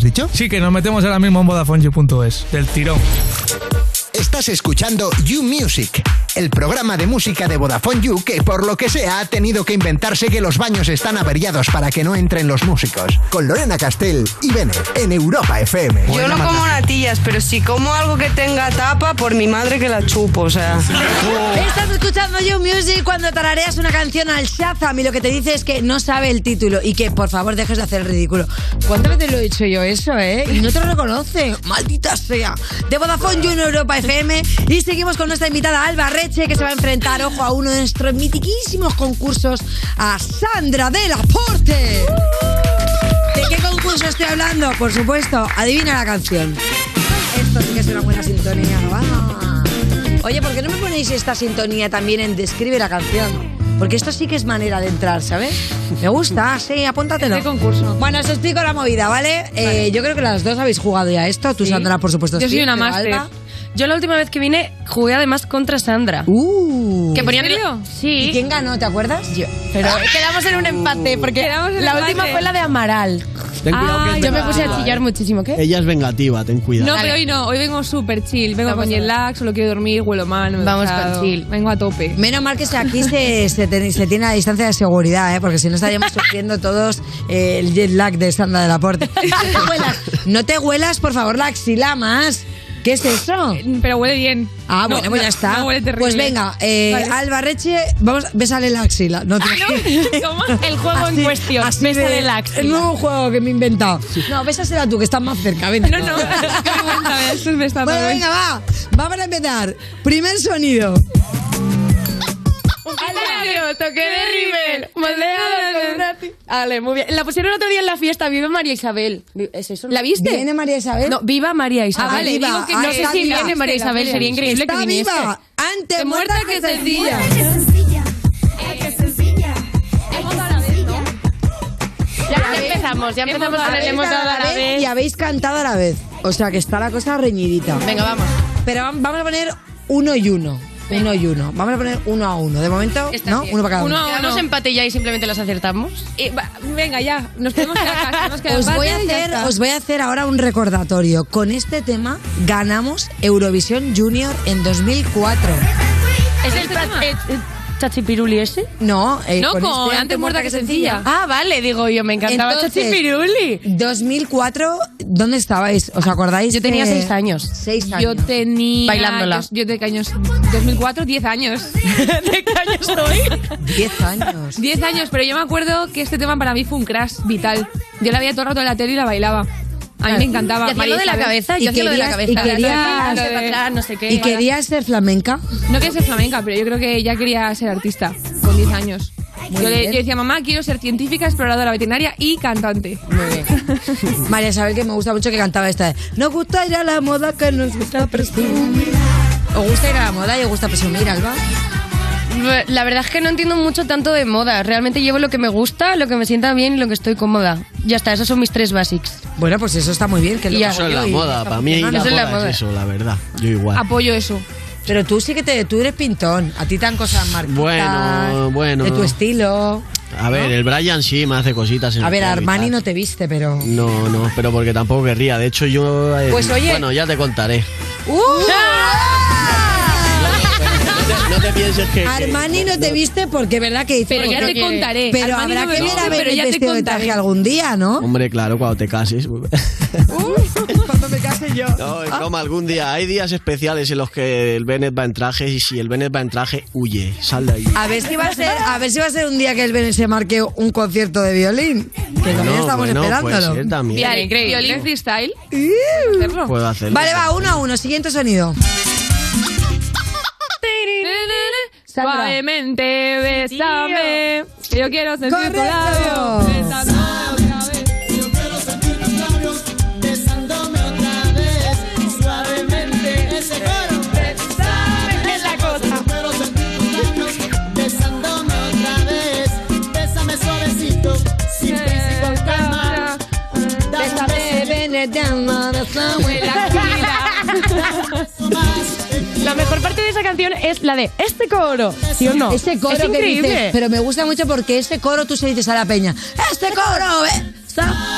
has dicho?
Sí, que nos metemos ahora mismo en VodafoneYou.es, del tirón.
Estás escuchando You Music, el programa de música de Vodafone You que por lo que sea ha tenido que inventarse que los baños están averiados para que no entren los músicos. Con Lorena Castell y Bennett en Europa FM.
Yo no como natillas, pero si como algo que tenga tapa, por mi madre que la chupo, o sea.
Estás escuchando You Music cuando tarareas una canción al Shazam y lo que te dice es que no sabe el título y que por favor dejes de hacer el ridículo. ¿Cuántas veces lo he dicho yo eso, eh? Y no te lo reconoce. Maldita sea. De Vodafone You en Europa FM y seguimos con nuestra invitada Alba Reche que se va a enfrentar, ojo, a uno de nuestros mitiquísimos concursos, a Sandra del Aporte. ¿De qué concurso estoy hablando? Por supuesto, adivina la canción. Esto sí que es una buena sintonía, ¿no? Ah. Oye, ¿por qué no me ponéis esta sintonía también en Describe la canción? Porque esto sí que es manera de entrar, ¿sabes? Me gusta, sí, apúntatelo.
Este concurso.
Bueno, os explico la movida, ¿vale? Eh, yo creo que las dos habéis jugado ya esto. Tú,
Sí.
Sandra, por supuesto.
Yo soy una máster. Yo la última vez que vine jugué además contra Sandra.
Uh.
que ponían
¿En serio?
Sí.
¿Y quién ganó? ¿Te acuerdas?
Yo. Pero quedamos en un empate porque
en
la
empate.
última fue la de Amaral.
Ten cuidado que es
yo me puse a chillar
¿eh?
muchísimo, ¿qué?
Ella es vengativa, ten cuidado.
No, pero hoy no, hoy vengo súper chill. Vengo
Vamos
con lag, solo quiero dormir, huelo mal. no
Vamos con chill.
Vengo a tope.
Menos mal que aquí se, se, ten- se tiene la distancia de seguridad, ¿eh? porque si no estaríamos sufriendo todos eh, el jet lag de Sandra del Aporte. No te huelas, no te huelas, por favor, la axila más. ¿Qué es eso?
Pero huele bien.
Ah,
No,
bueno, pues
no,
ya está.
no huele terrible.
pues venga, eh,
Vale.
Alba Reche, vamos, bésale la axila. No, te-
¿Cómo?
El juego en cuestión,
de-
la axila.
El nuevo juego que me he inventado. No, bésasela tú, que estás más cerca. Ven.
No, no. Vergüenza, me
Bueno, venga, va. Vamos a empezar. Primer sonido.
De River, moldeado con una ti- Ale, muy bien. La pusieron otro día en la fiesta, Viva María Isabel. ¿Es eso?
¿La viste?
¿Viene María Isabel?
No, Viva María Isabel.
Ah, vale,
Digo
viva.
que
Ah,
no sé
está
si
viva.
viene María Isabel, sería increíble
Está
que viniese.
viva. Antes muerta
muerta
que
que
sencilla.
Ya, ya empezamos, ya empezamos hemos dado a la vez.
Y habéis cantado a la vez. O sea que está la cosa reñidita.
Venga, vamos.
Pero vam- vamos a poner uno y uno. Uno y uno. Vamos a poner uno a uno. De momento,
Está
¿no?
bien.
Uno para cada uno.
Uno a uno. empate ya y simplemente las acertamos.
Eh, va, venga, ya. Nos podemos quedar acá. Tenemos que
Os voy, a hacer, os voy a hacer ahora un recordatorio. Con este tema ganamos Eurovisión Junior en 2004.
¿Es el pra- eh, eh, Chachipiruli ese?
No, eh,
No,
con,
con
este
Antes muerta que sencilla.
Ah, vale, digo yo, me encantaba
Entonces,
Chachipiruli.
2004, ¿dónde estabais? ¿Os acordáis?
Yo tenía
que-
seis años.
Seis años.
Yo tenía.
Bailándola.
Yo, de años. 2004, 10 años.
¿De qué año estoy?
10 años.
10 años, pero yo me acuerdo que este tema para mí fue un crash vital. Yo la veía todo el rato en la tele y la bailaba. A mí me encantaba.
Y hacía
María
lo de la
Isabel.
cabeza,
Y
yo hacía lo de la
querías-
cabeza.
y
La de
querías-
adelante, para atrás, no sé qué.
¿Y querías ser flamenca?
No quería ser flamenca, pero yo creo que ya quería ser artista con 10 años. Yo, le-
bien.
yo decía, mamá, quiero ser científica, exploradora veterinaria y cantante.
Muy bien. María Isabel, que me gusta mucho que cantaba esta de Nos gusta ir a la moda que nos gusta presumir. ¿Os gusta ir a la moda y os gusta presumir, Alba?
La verdad es que no entiendo mucho tanto de moda. Realmente llevo lo que me gusta, lo que me sienta bien y lo que estoy cómoda. Ya está, esos son mis tres basics.
Bueno, pues eso está muy bien. Que es lo
Eso es la moda, para mí la
es la
moda
moda.
es eso, la verdad. Yo igual.
Apoyo eso.
Pero tú sí que te, tú eres pintón. A ti te dan cosas marcadas.
Bueno, bueno.
De tu estilo.
A ver, el Brian sí me hace cositas en
A
el
ver, Armani no te viste, pero...
No, no, pero porque tampoco querría. De hecho, yo. eh,
Pues, oye-
Bueno, ya te contaré.
¡Uh!
No te pienses que...
Armani no te viste porque es verdad que dice
Pero ya te contaré.
Pero
Armani
habrá
no
que ver a ver
pero
el
ya te
vestido de traje algún día, ¿no?
Hombre, claro, cuando te cases.
Cuando me case yo.
No, es broma, algún día. Hay días especiales en los que el Bennett va en traje y si el Bennett va en traje, huye, sal de ahí.
A ver si va a ser, a ver si va a ser un día que el Bennett se marque un concierto de violín. Que también
No,
estamos
bueno, puede
esperándolo.
ser también.
Violín,
Increíble.
violín freestyle.
Hacerlo.
Puedo hacerlo.
Vale, va, uno a uno. Siguiente sonido.
Suavemente, bésame. Que yo quiero sentir tu
Correcto.
labio. Bésame otra
esa canción es la de este coro, ¿sí o no?
Ese coro
es
que
increíble.
dices, pero me gusta mucho porque ese coro tú se dices a la peña. ¡Este coro! eh".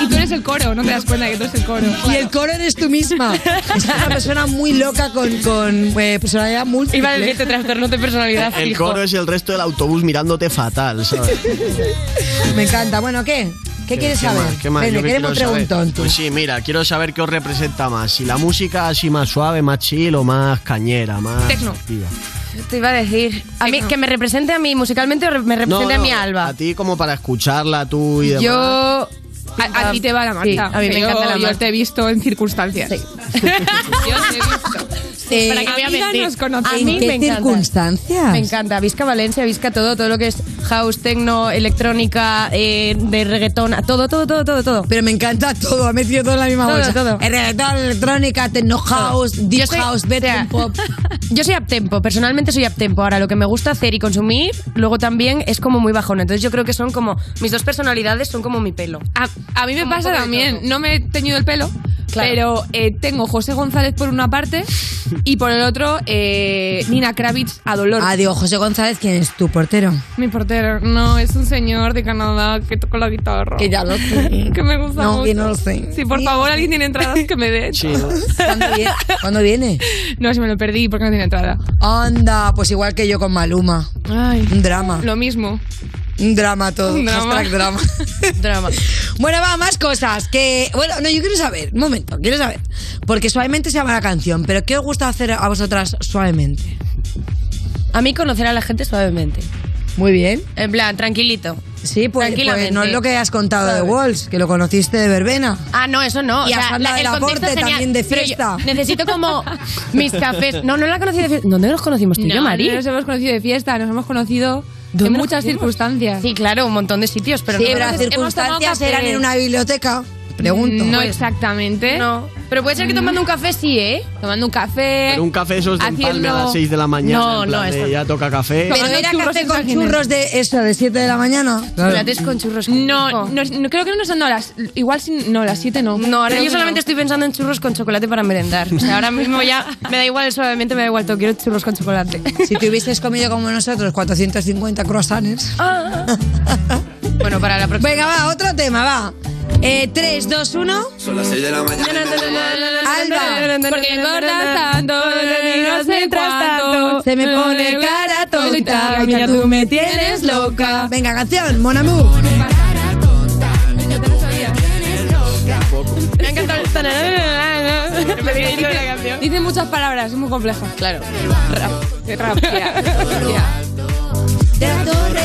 Y tú eres el coro, no te das cuenta que tú eres el coro.
Y el coro eres tú misma. Es una persona muy loca con, con eh, personalidad múltiple.
Iba a decirte trastorno de personalidad
El coro es el resto del autobús mirándote fatal, ¿sabes?
Me encanta. Bueno, ¿qué? ¿Qué quieres
¿Qué
saber?
más? ¿Qué más?
Ven,
Yo qué
queremos preguntón.
Pues sí, mira, quiero saber qué os representa más. Si la música así más suave, más chill o más cañera, más
Tecno.
activa.
Te iba a decir, a mí, que me represente a mí musicalmente o me represente
No,
a mi
no,
alba.
A ti como para escucharla tú y demás.
Yo
A, a ti te va la
Sí,
marcha.
a mí me
Yo-
encanta la
Yo
marcha.
te he visto en circunstancias. yo te he visto.
Eh,
¿Para qué voy a. A
¿En
mí
qué
me encanta.
circunstancias?
Me encanta. Visca Valencia, Visca todo, todo lo que es house, techno, electrónica, eh, de reggaetón, todo, todo, todo, todo, todo.
Pero me encanta todo, ha metido todo en la misma
Todo,
bolsa.
todo.
El reggaetón, electrónica, techno house, deep
Yo soy-
house, bedroom pop.
Yo soy uptempo, personalmente soy uptempo. Ahora, lo que me gusta hacer y consumir, luego también es como muy bajón. Entonces yo creo que son como, mis dos personalidades son como mi pelo.
A, a mí me
Como
pasa también,
todo.
no me he teñido el pelo,
Claro.
pero eh, tengo José González por una parte y por el otro eh, Nina Kravitz a dolor.
Ah, digo, José González, ¿quién es tu portero?
Mi portero, no, es un señor de Canadá que toca la guitarra.
Que ya lo sé.
Que me gusta
No,
mucho.
que no lo sé.
Si por favor alguien tiene entradas que me dé.
¿no?
¿Cuándo viene? ¿Cuándo viene?
No, si me lo perdí porque no tiene entrada.
Anda, pues igual que yo con Maluma.
Ay,
Un drama.
lo mismo.
Un drama todo.
Un drama.
Hashtag drama.
Drama.
Bueno, va, más cosas. Que, bueno, no, yo quiero saber, un momento, quiero saber. Porque suavemente se llama la canción, pero ¿qué os gusta hacer a vosotras suavemente?
A mí conocer a la gente suavemente.
Muy bien.
En plan, tranquilito.
Sí, pues, pues no es lo que has contado de. Walls, que lo conociste de verbena.
Ah, no, eso no.
Y
o
a
sea, la-
del
el contexto
también de fiesta.
necesito como mis cafés. No, no la conocí de fiesta. ¿Dónde nos conocimos tú y yo, Mari?
no nos hemos conocido de fiesta, nos hemos conocido
¿Dónde
en muchas circunstancias.
Sí, claro, un montón de sitios, pero
sí,
no
pero las circunstancias eran en una biblioteca. Pregunto.
No exactamente.
No. Pero puede ser que tomando un café sí, ¿eh?
Tomando un café.
Pero un café esos de
haciendo-
empalme a las 6 de la mañana.
No,
en plan
no,
de Ya toca café.
Pero era
churros
café con churros de eso, de 7 de la mañana.
Lates con churros. con
No, no, no, creo que no son no, las. Igual sin, no, las 7 no.
No, ahora yo solamente
no.
estoy pensando en churros con chocolate para merendar. O sea, ahora mismo ya me da igual suavemente, me da igual todo. Quiero churros con chocolate.
Si te hubieses comido como nosotros 450 croissants.
Bueno, para la próxima.
Venga, va, otro tema, va. Eh, 3, 2, 1.
Son las 6 de la mañana.
Alba.
Porque engordas tanto, no sé cuánto.
Se me pone cara tonta.
Mira, tú me tienes loca.
Venga, canción, Mon Amour.
Me ha encantado canción.
Dice muchas palabras, es muy compleja.
Claro.
Rap. Rap, ya. Ya.
De la torre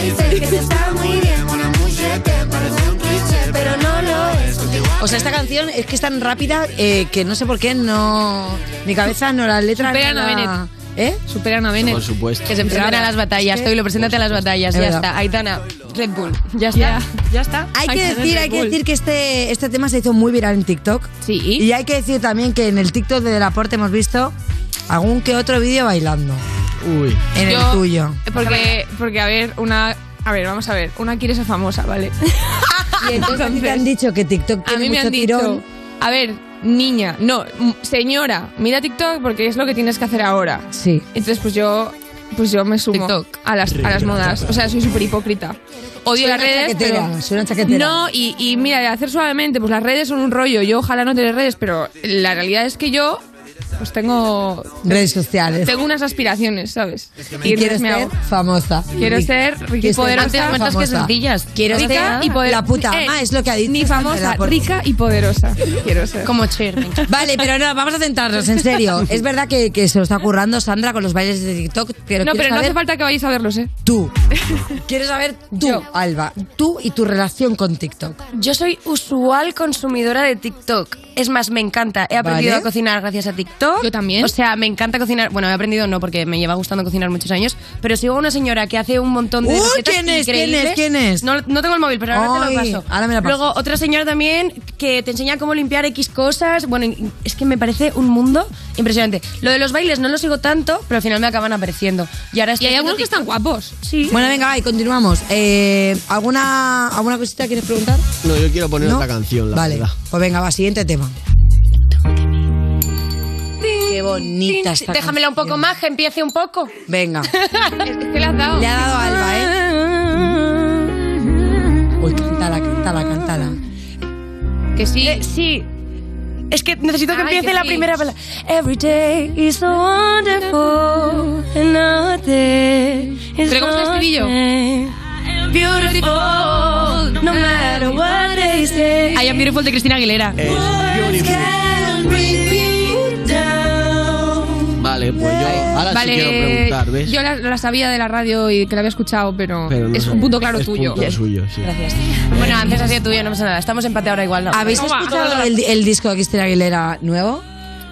pero no lo es.
O sea, esta canción es que es tan rápida eh, que no sé por qué no. Mi cabeza no las letras.
Superan
no
a
la-
Bennett.
¿Eh?
Superan a Bennett.
Por supuesto.
Que se presenten a las batallas. Toy, lo preséntate a las batallas.
Es
Ya
verdad.
está. Aitana, Red Bull. Ya está. Ya está.
Hay que decir, hay que decir que este, este tema se hizo muy viral en TikTok.
Sí.
Y hay que decir también que en el TikTok de Delaporte hemos visto algún que otro vídeo bailando.
Uy.
En
Yo-
el tuyo.
Porque, porque, a ver, una. A ver, vamos a ver. Una quiere ser famosa, ¿vale?
Y entonces a ti te han dicho que TikTok
A
tiene
mí me
mucho
han dicho,
tirón.
a ver, niña, no, señora, mira TikTok porque es lo que tienes que hacer ahora.
Sí.
Entonces, pues yo, pues yo me sumo
TikTok.
a las, a las modas. O sea, soy súper hipócrita. Odio
Soy
las
una
redes,
chaquetera,
pero...
soy una chaquetera.
No, y, y mira, de hacer suavemente, pues las redes son un rollo. Yo ojalá no tener redes, pero la realidad es que yo pues tengo
Redes sociales.
tengo unas aspiraciones, ¿sabes?
Y
me
ser
hago-
famosa.
Quiero ser rica y poderosa.
famosa. Quiero
rica
ser
y poderosa.
la puta ama, es lo que ha dicho.
Ni famosa, rica y poderosa. Quiero ser.
Como Cher.
Vale, pero no, vamos a centrarnos, en serio. Es verdad que, que se lo está currando Sandra con los bailes de TikTok, pero
no,
quiero
pero no hace falta que vayáis a verlos, ¿eh?
tú. Quiero saber tú, Alba, tú y tu relación con TikTok.
Yo soy usual consumidora de TikTok. Es más, me encanta. He aprendido
Vale.
a cocinar gracias a TikTok. Yo
también.
O sea, me encanta cocinar. Bueno, he aprendido no, porque me lleva gustando cocinar muchos años. Pero sigo a una señora que hace un montón de
Uy,
recetas
¿quién es? ¿Quién
increíbles.
es? ¿Quién es?
No, no tengo el móvil, pero ahora te lo paso.
ahora me la pasas.
Luego, otra señora también que te enseña cómo limpiar X cosas. Bueno, es que me parece un mundo impresionante. Lo de los bailes no lo sigo tanto, pero al final me acaban apareciendo. Y ahora estoy
hay algunos que están guapos.
Sí.
Bueno, venga, va, y continuamos. Eh, ¿alguna, ¿Alguna cosita quieres preguntar?
No, yo quiero poner
¿No?
otra canción, la
Vale,
verdad.
pues venga, va, siguiente tema. Qué bonita esta
Déjamela un poco más, que empiece un poco.
Venga.
¿Qué le has dado?
Le ha dado a Alba, ¿eh? Uy, cántala, cántala, cántala.
Que sí.
Eh, sí. Es que necesito que
Ay,
empiece
que
la
sí.
primera palabra. Every day is so wonderful. Another day is
¿Pero cómo el estribillo?
Beautiful. No matter what they say. I am beautiful de Cristina Aguilera.
Vale, pues yo ahora
Vale,
sí quiero preguntar, ¿ves?
yo la, la sabía de la radio y que la había escuchado, pero,
Pero no
es
sé,
un punto claro
es
tuyo.
punto suyo, sí.
Gracias. Bueno, antes ha sido tuyo, no pasa nada. Estamos empate ahora igual, ¿no?
¿Habéis escuchado el, el disco de Cristina Aguilera nuevo?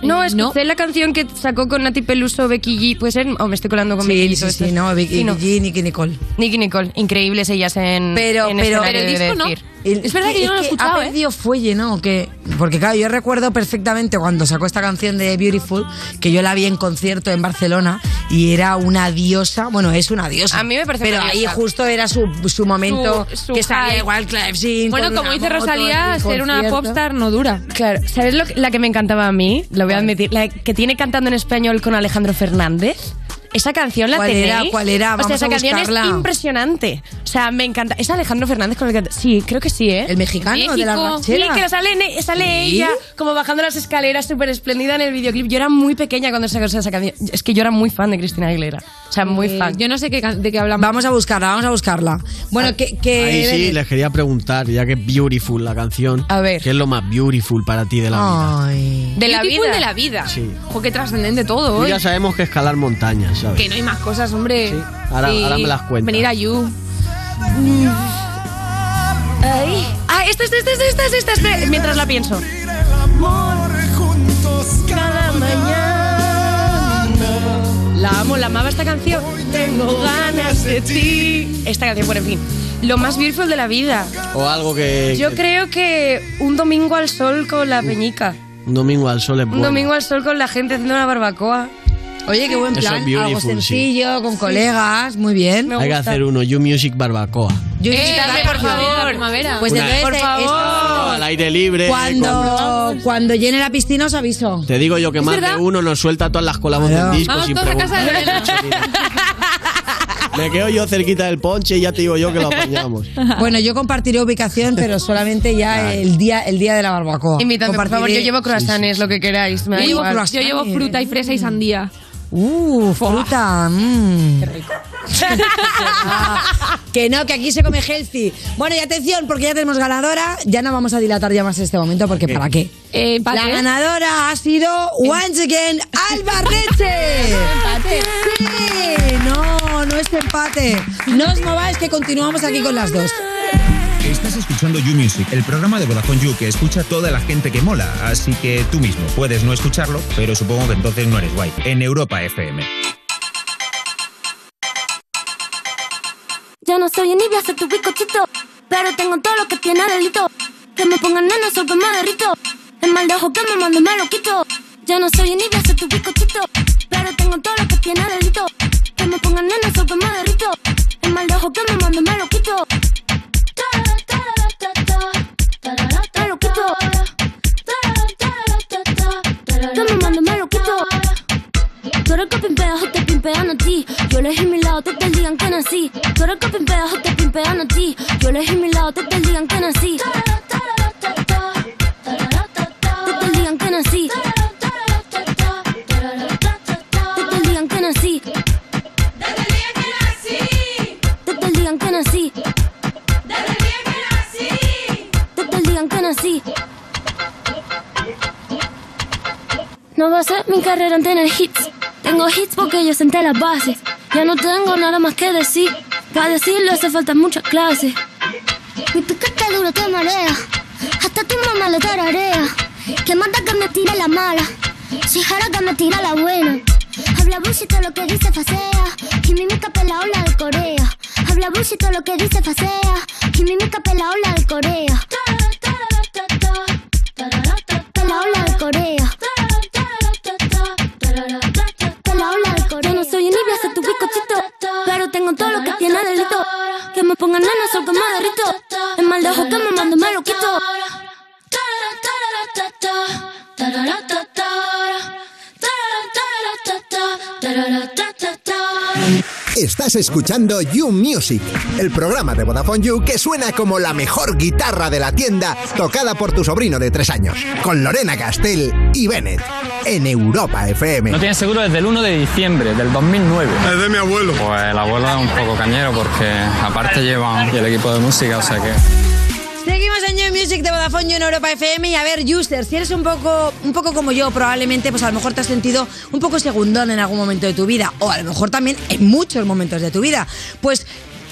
No, escuché la canción que sacó con Nati Peluso, Becky G. ¿Puede ser? ¿O me estoy colando con
Sí,
Becky G?
sí, sí, no,
no.
Vicky, Nicky Nicole.
Nicky Nicole, increíbles ellas en
Pero,
en
pero,
escenario, he de
Es verdad que yo no lo he escuchado,
Ha
¿eh?
perdido fuelle, ¿no? ¿O qué? Porque claro, yo recuerdo perfectamente cuando sacó esta canción de Beautiful, que yo la vi en concierto en Barcelona y era una diosa, bueno, es una diosa.
A mí me parece
Pero
una
ahí
diosa.
justo era su, su momento
Su- su
que salía igual Clive Sin
Bueno, como dice
moto
Rosalía, ser una popstar no dura. Claro, ¿sabes lo que- la que me encantaba a mí? Lo voy a admitir. La que tiene cantando en español con Alejandro Fernández. Esa canción la
¿Cuál
tenéis.
era? ¿Cuál era?
O sea,
Vamos
esa
a
canción
buscarla.
es impresionante. O sea, me encanta. ¿Es Alejandro Fernández con el que Sí, creo que sí, ¿eh?
¿El mexicano de la ranchera?
Sí, que sale, sale
¿Sí?
ella como bajando las escaleras súper espléndida en el videoclip. Yo era muy pequeña cuando sacó esa canción. Es que yo era muy fan de Cristina Aguilera. O sea, muy
Eh,
fan.
Yo no sé qué, de qué hablamos.
Vamos a buscarla, vamos a buscarla. Bueno, que... que
Ahí sí, les quería preguntar, ya que es beautiful la canción.
A ver.
¿Qué es lo más beautiful para ti de la vida?
Ay.
De la
Beautiful
vida.
de la vida.
Sí.
Ojo, que trascendente todo hoy.
ya sabemos que escalar montañas, ¿sabes?
Que no hay más cosas, hombre.
Ahora-
Y
ahora me las cuentas.
Venir a You.
Ay. Ah, esta, esta, esta, esta, esta, esta, espera, mientras la pienso. Cada mañana. La amo, la amaba esta canción. Tengo ganas de ti. Esta canción, bueno, en fin. Lo más beautiful de la vida.
O algo que...
Yo
que-
creo que un domingo al sol con la peñica.
Un domingo al sol es
Un
bueno.
domingo al sol con la gente haciendo una barbacoa.
Oye, qué buen plan. Algo
sí.
sencillo, con colegas, muy bien.
Hay que hacer uno You Music Barbacoa.
Yo
Eh,
sí,
dame, por favor.
Pues
Una-
entonces,
Por favor.
Al aire libre. con-
Cuando, cuando llene la piscina os aviso.
Te digo yo que más
verdad?
de uno nos suelta todas las colamos
Claro.
del disco
Vamos
sin
todos a casa de.
Me quedo yo cerquita del ponche y ya te digo yo que lo apañamos.
Bueno, yo compartiré ubicación, pero solamente ya el día el día de la barbacoa.
Invítame, por favor. Yo llevo croissants, lo que queráis. Me
Yo llevo, yo llevo fruta y fresa y sandía.
Uh, fruta. mm. Qué rico. que no, que aquí se come healthy. Bueno, y atención, porque ya tenemos ganadora. Ya no vamos a dilatar ya más este momento, porque ¿para qué?
Eh, empate.
La ganadora ha sido, once again, Alba Reche.
Empate.
Sí, no, no es empate. No os mováis, que continuamos aquí con las dos.
Estás escuchando You Music, el programa de Vodafone You que escucha toda la gente que mola, así que tú mismo puedes no escucharlo, pero supongo que entonces no eres guay. En Europa FM.
Ya no soy envidia, soy tu bizcochito. Pero tengo todo lo que tiene delito. Que me pongan nena, soy que me derrito. El mal de ojo que me mando me lo quito. Ya no soy envidia, soy tu bizcochito. Pero tengo todo lo que tiene delito. Que me pongan nena, soy que me derrito. El mal de ojo que me mando me lo quito. ti. Yo elegí mi lado, te te digan que nací. Tú eres que pimpeas o te pimpean a ti. Yo elegí mi lado, te te digan que nací. Te te digan que nací. Te te digan que nací. Te te digan que nací. Te te digan que nací. No va a ser mi carrera en tener hits. Tengo hits porque yo senté las bases. Ya no tengo nada más que decir. Para decirlo hace falta mucha clase. Mi piquete duro te marea. Hasta tu mamá le tararea. Que manda que me tire la mala. Si jara que me tira la buena. Habla bullshit lo que dice facea. Quimimica pela ola de Corea. Habla bullshit lo que dice facea. Quimimica pela ola de Corea. Sol que me derrito. Es mal de ojo que me mando, me lo quito.
Estás escuchando You Music, el programa de Vodafone You que suena como la mejor guitarra de la tienda tocada por tu sobrino de tres años, con Lorena Castell y Bennett, en Europa FM.
No tienes seguro desde el 1 de diciembre del 2009.
Es de mi abuelo.
Pues el abuelo es un poco cañero porque aparte llevan el equipo de música, o sea que...
Music de Vodafone You en Europa FM y a ver, User, si eres un poco, un poco como yo, probablemente, pues a lo mejor te has sentido un poco segundón en algún momento de tu vida, o a lo mejor también en muchos momentos de tu vida. Pues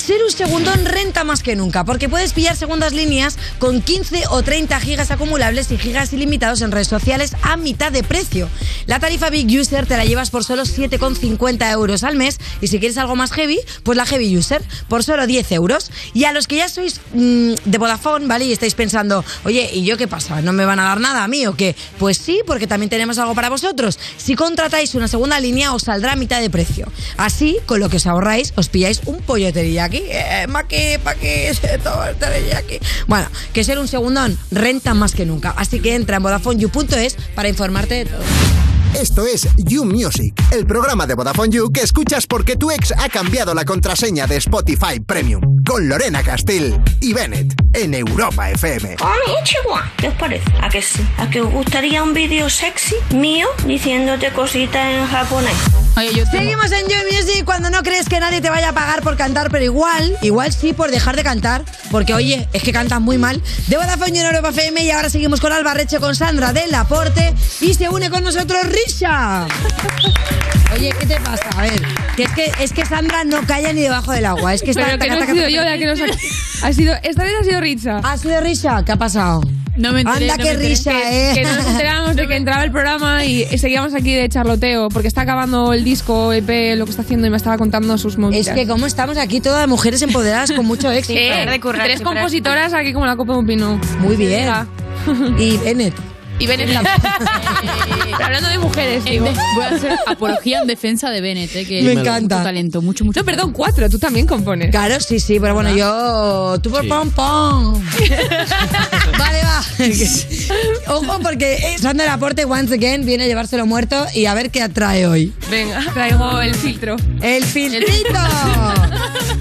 ser un segundón renta más que nunca, porque puedes pillar segundas líneas con 15 o 30 gigas acumulables y gigas ilimitados en redes sociales a mitad de precio. La tarifa Big User te la llevas por solo 7,50 euros al mes y si quieres algo más heavy, pues la Heavy User por solo 10 euros. Y a los que ya sois mm, de Vodafone, ¿vale? Y estáis pensando, oye, ¿y yo qué pasa? ¿No me van a dar nada a mí o qué? Pues sí, porque también tenemos algo para vosotros. Si contratáis una segunda línea, os saldrá a mitad de precio. Así, con lo que os ahorráis, os pilláis un pollo teriyaki. Eh, ma que, pa que, todo el teriyaki. Bueno, que ser un segundón renta más que nunca. Así que entra en VodafoneYou.es para informarte de todo.
Esto es You Music, el programa de Vodafone You que escuchas porque tu ex ha cambiado la contraseña de Spotify Premium. Con Lorena Castell y Bennett en Europa FM.
¿Qué os parece? ¿A que sí? ¿A que os gustaría un vídeo sexy mío diciéndote cositas en japonés?
Seguimos en You Music cuando no crees que nadie te vaya a pagar por cantar, pero igual, igual sí por dejar de cantar, porque oye, es que cantas muy mal. De Vodafone en Europa FM y ahora seguimos con Alba Reche, con Sandra del Laporte y se une con nosotros Risha. Oye, ¿qué te pasa? A ver, que es que, es que Sandra no calla ni debajo del agua. Es que está
Pero que no he sido yo la que nos ha... ha sido, esta vez ha sido Ritza.
¿Ha sido Risha? ¿Qué ha pasado?
No me enteré,
Anda,
no
qué
me
risa,
que,
¿eh?
Que nos enterábamos de que entraba el programa y seguíamos aquí de charloteo, porque está acabando el disco, EP, lo que está haciendo y me estaba contando sus movidas.
Es que como estamos aquí todas mujeres empoderadas con mucho éxito.
Eh, tres compositoras aquí como la copa de un pino.
Muy bien. Y Bennett.
Y Bennett también. Pero hablando de mujeres, digo.
Voy a hacer apología en defensa de Bennett, eh, que
Me
mucho
encanta.
talento, mucho, mucho.
No, perdón, cuatro, tú también compones.
Claro, sí, sí, pero bueno, yo. Tú por
Sí.
pom pom. vale, va. Ojo, porque eh, Sandra Laporte, once again, viene a llevárselo muerto y a ver qué atrae hoy.
Venga, traigo el filtro.
¡El filtrito!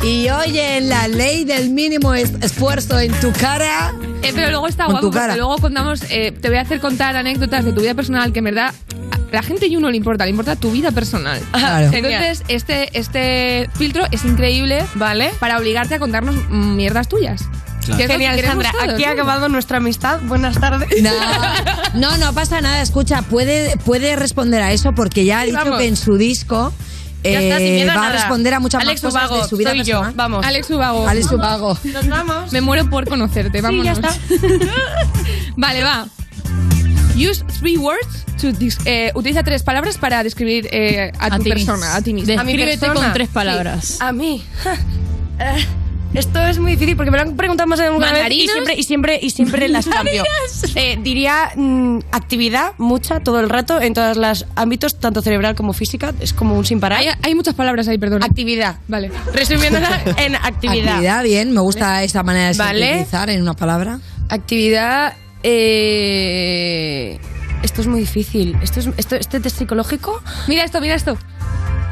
y oye, la ley del mínimo es- esfuerzo en tu cara.
Eh, pero luego está guapo, porque luego contamos, eh, te voy a hacer contar anécdotas de tu vida personal que en verdad a la gente y uno le importa, le importa tu vida personal.
Claro.
Entonces, este, este filtro es increíble, ¿vale? Para obligarte a contarnos mierdas tuyas.
Claro.
Que es lo que
Genial, Sandra.
todos,
Aquí ha acabado nuestra amistad. Buenas tardes.
No, no, no pasa nada. Escucha, puede, puede responder a eso porque ya ha dicho
Vamos.
que en su disco
Ya está, sin
eh,
miedo a
va a
nada.
responder a muchas
Alex
más cosas
Ubago,
de su vida
soy yo.
personal.
Vamos.
Alex Ubago.
Alex Ubago.
Nos vamos.
Me muero por conocerte,
Sí,
vámonos.
ya está.
vale, va. Use three words to dis- eh, utiliza tres palabras para describir eh, a,
A
tu
ti
persona, a ti mismo.
A mi Descríbete persona. con tres palabras.
A mí. Eh, esto es muy difícil porque me lo han preguntado más de una vez y siempre, y siempre, y siempre las cambio. Eh, diría mm, actividad, mucha, todo el rato, en todos los ámbitos, tanto cerebral como física. Es como un sin parar.
Hay, hay muchas palabras ahí, perdón.
Actividad.
Vale.
Resumiéndola en actividad.
Actividad, bien. Me gusta esa manera de
Vale.
sintetizar en una palabra.
Actividad. eh, Esto es muy difícil. Esto es, esto, ¿Este test psicológico?
Mira esto, mira esto.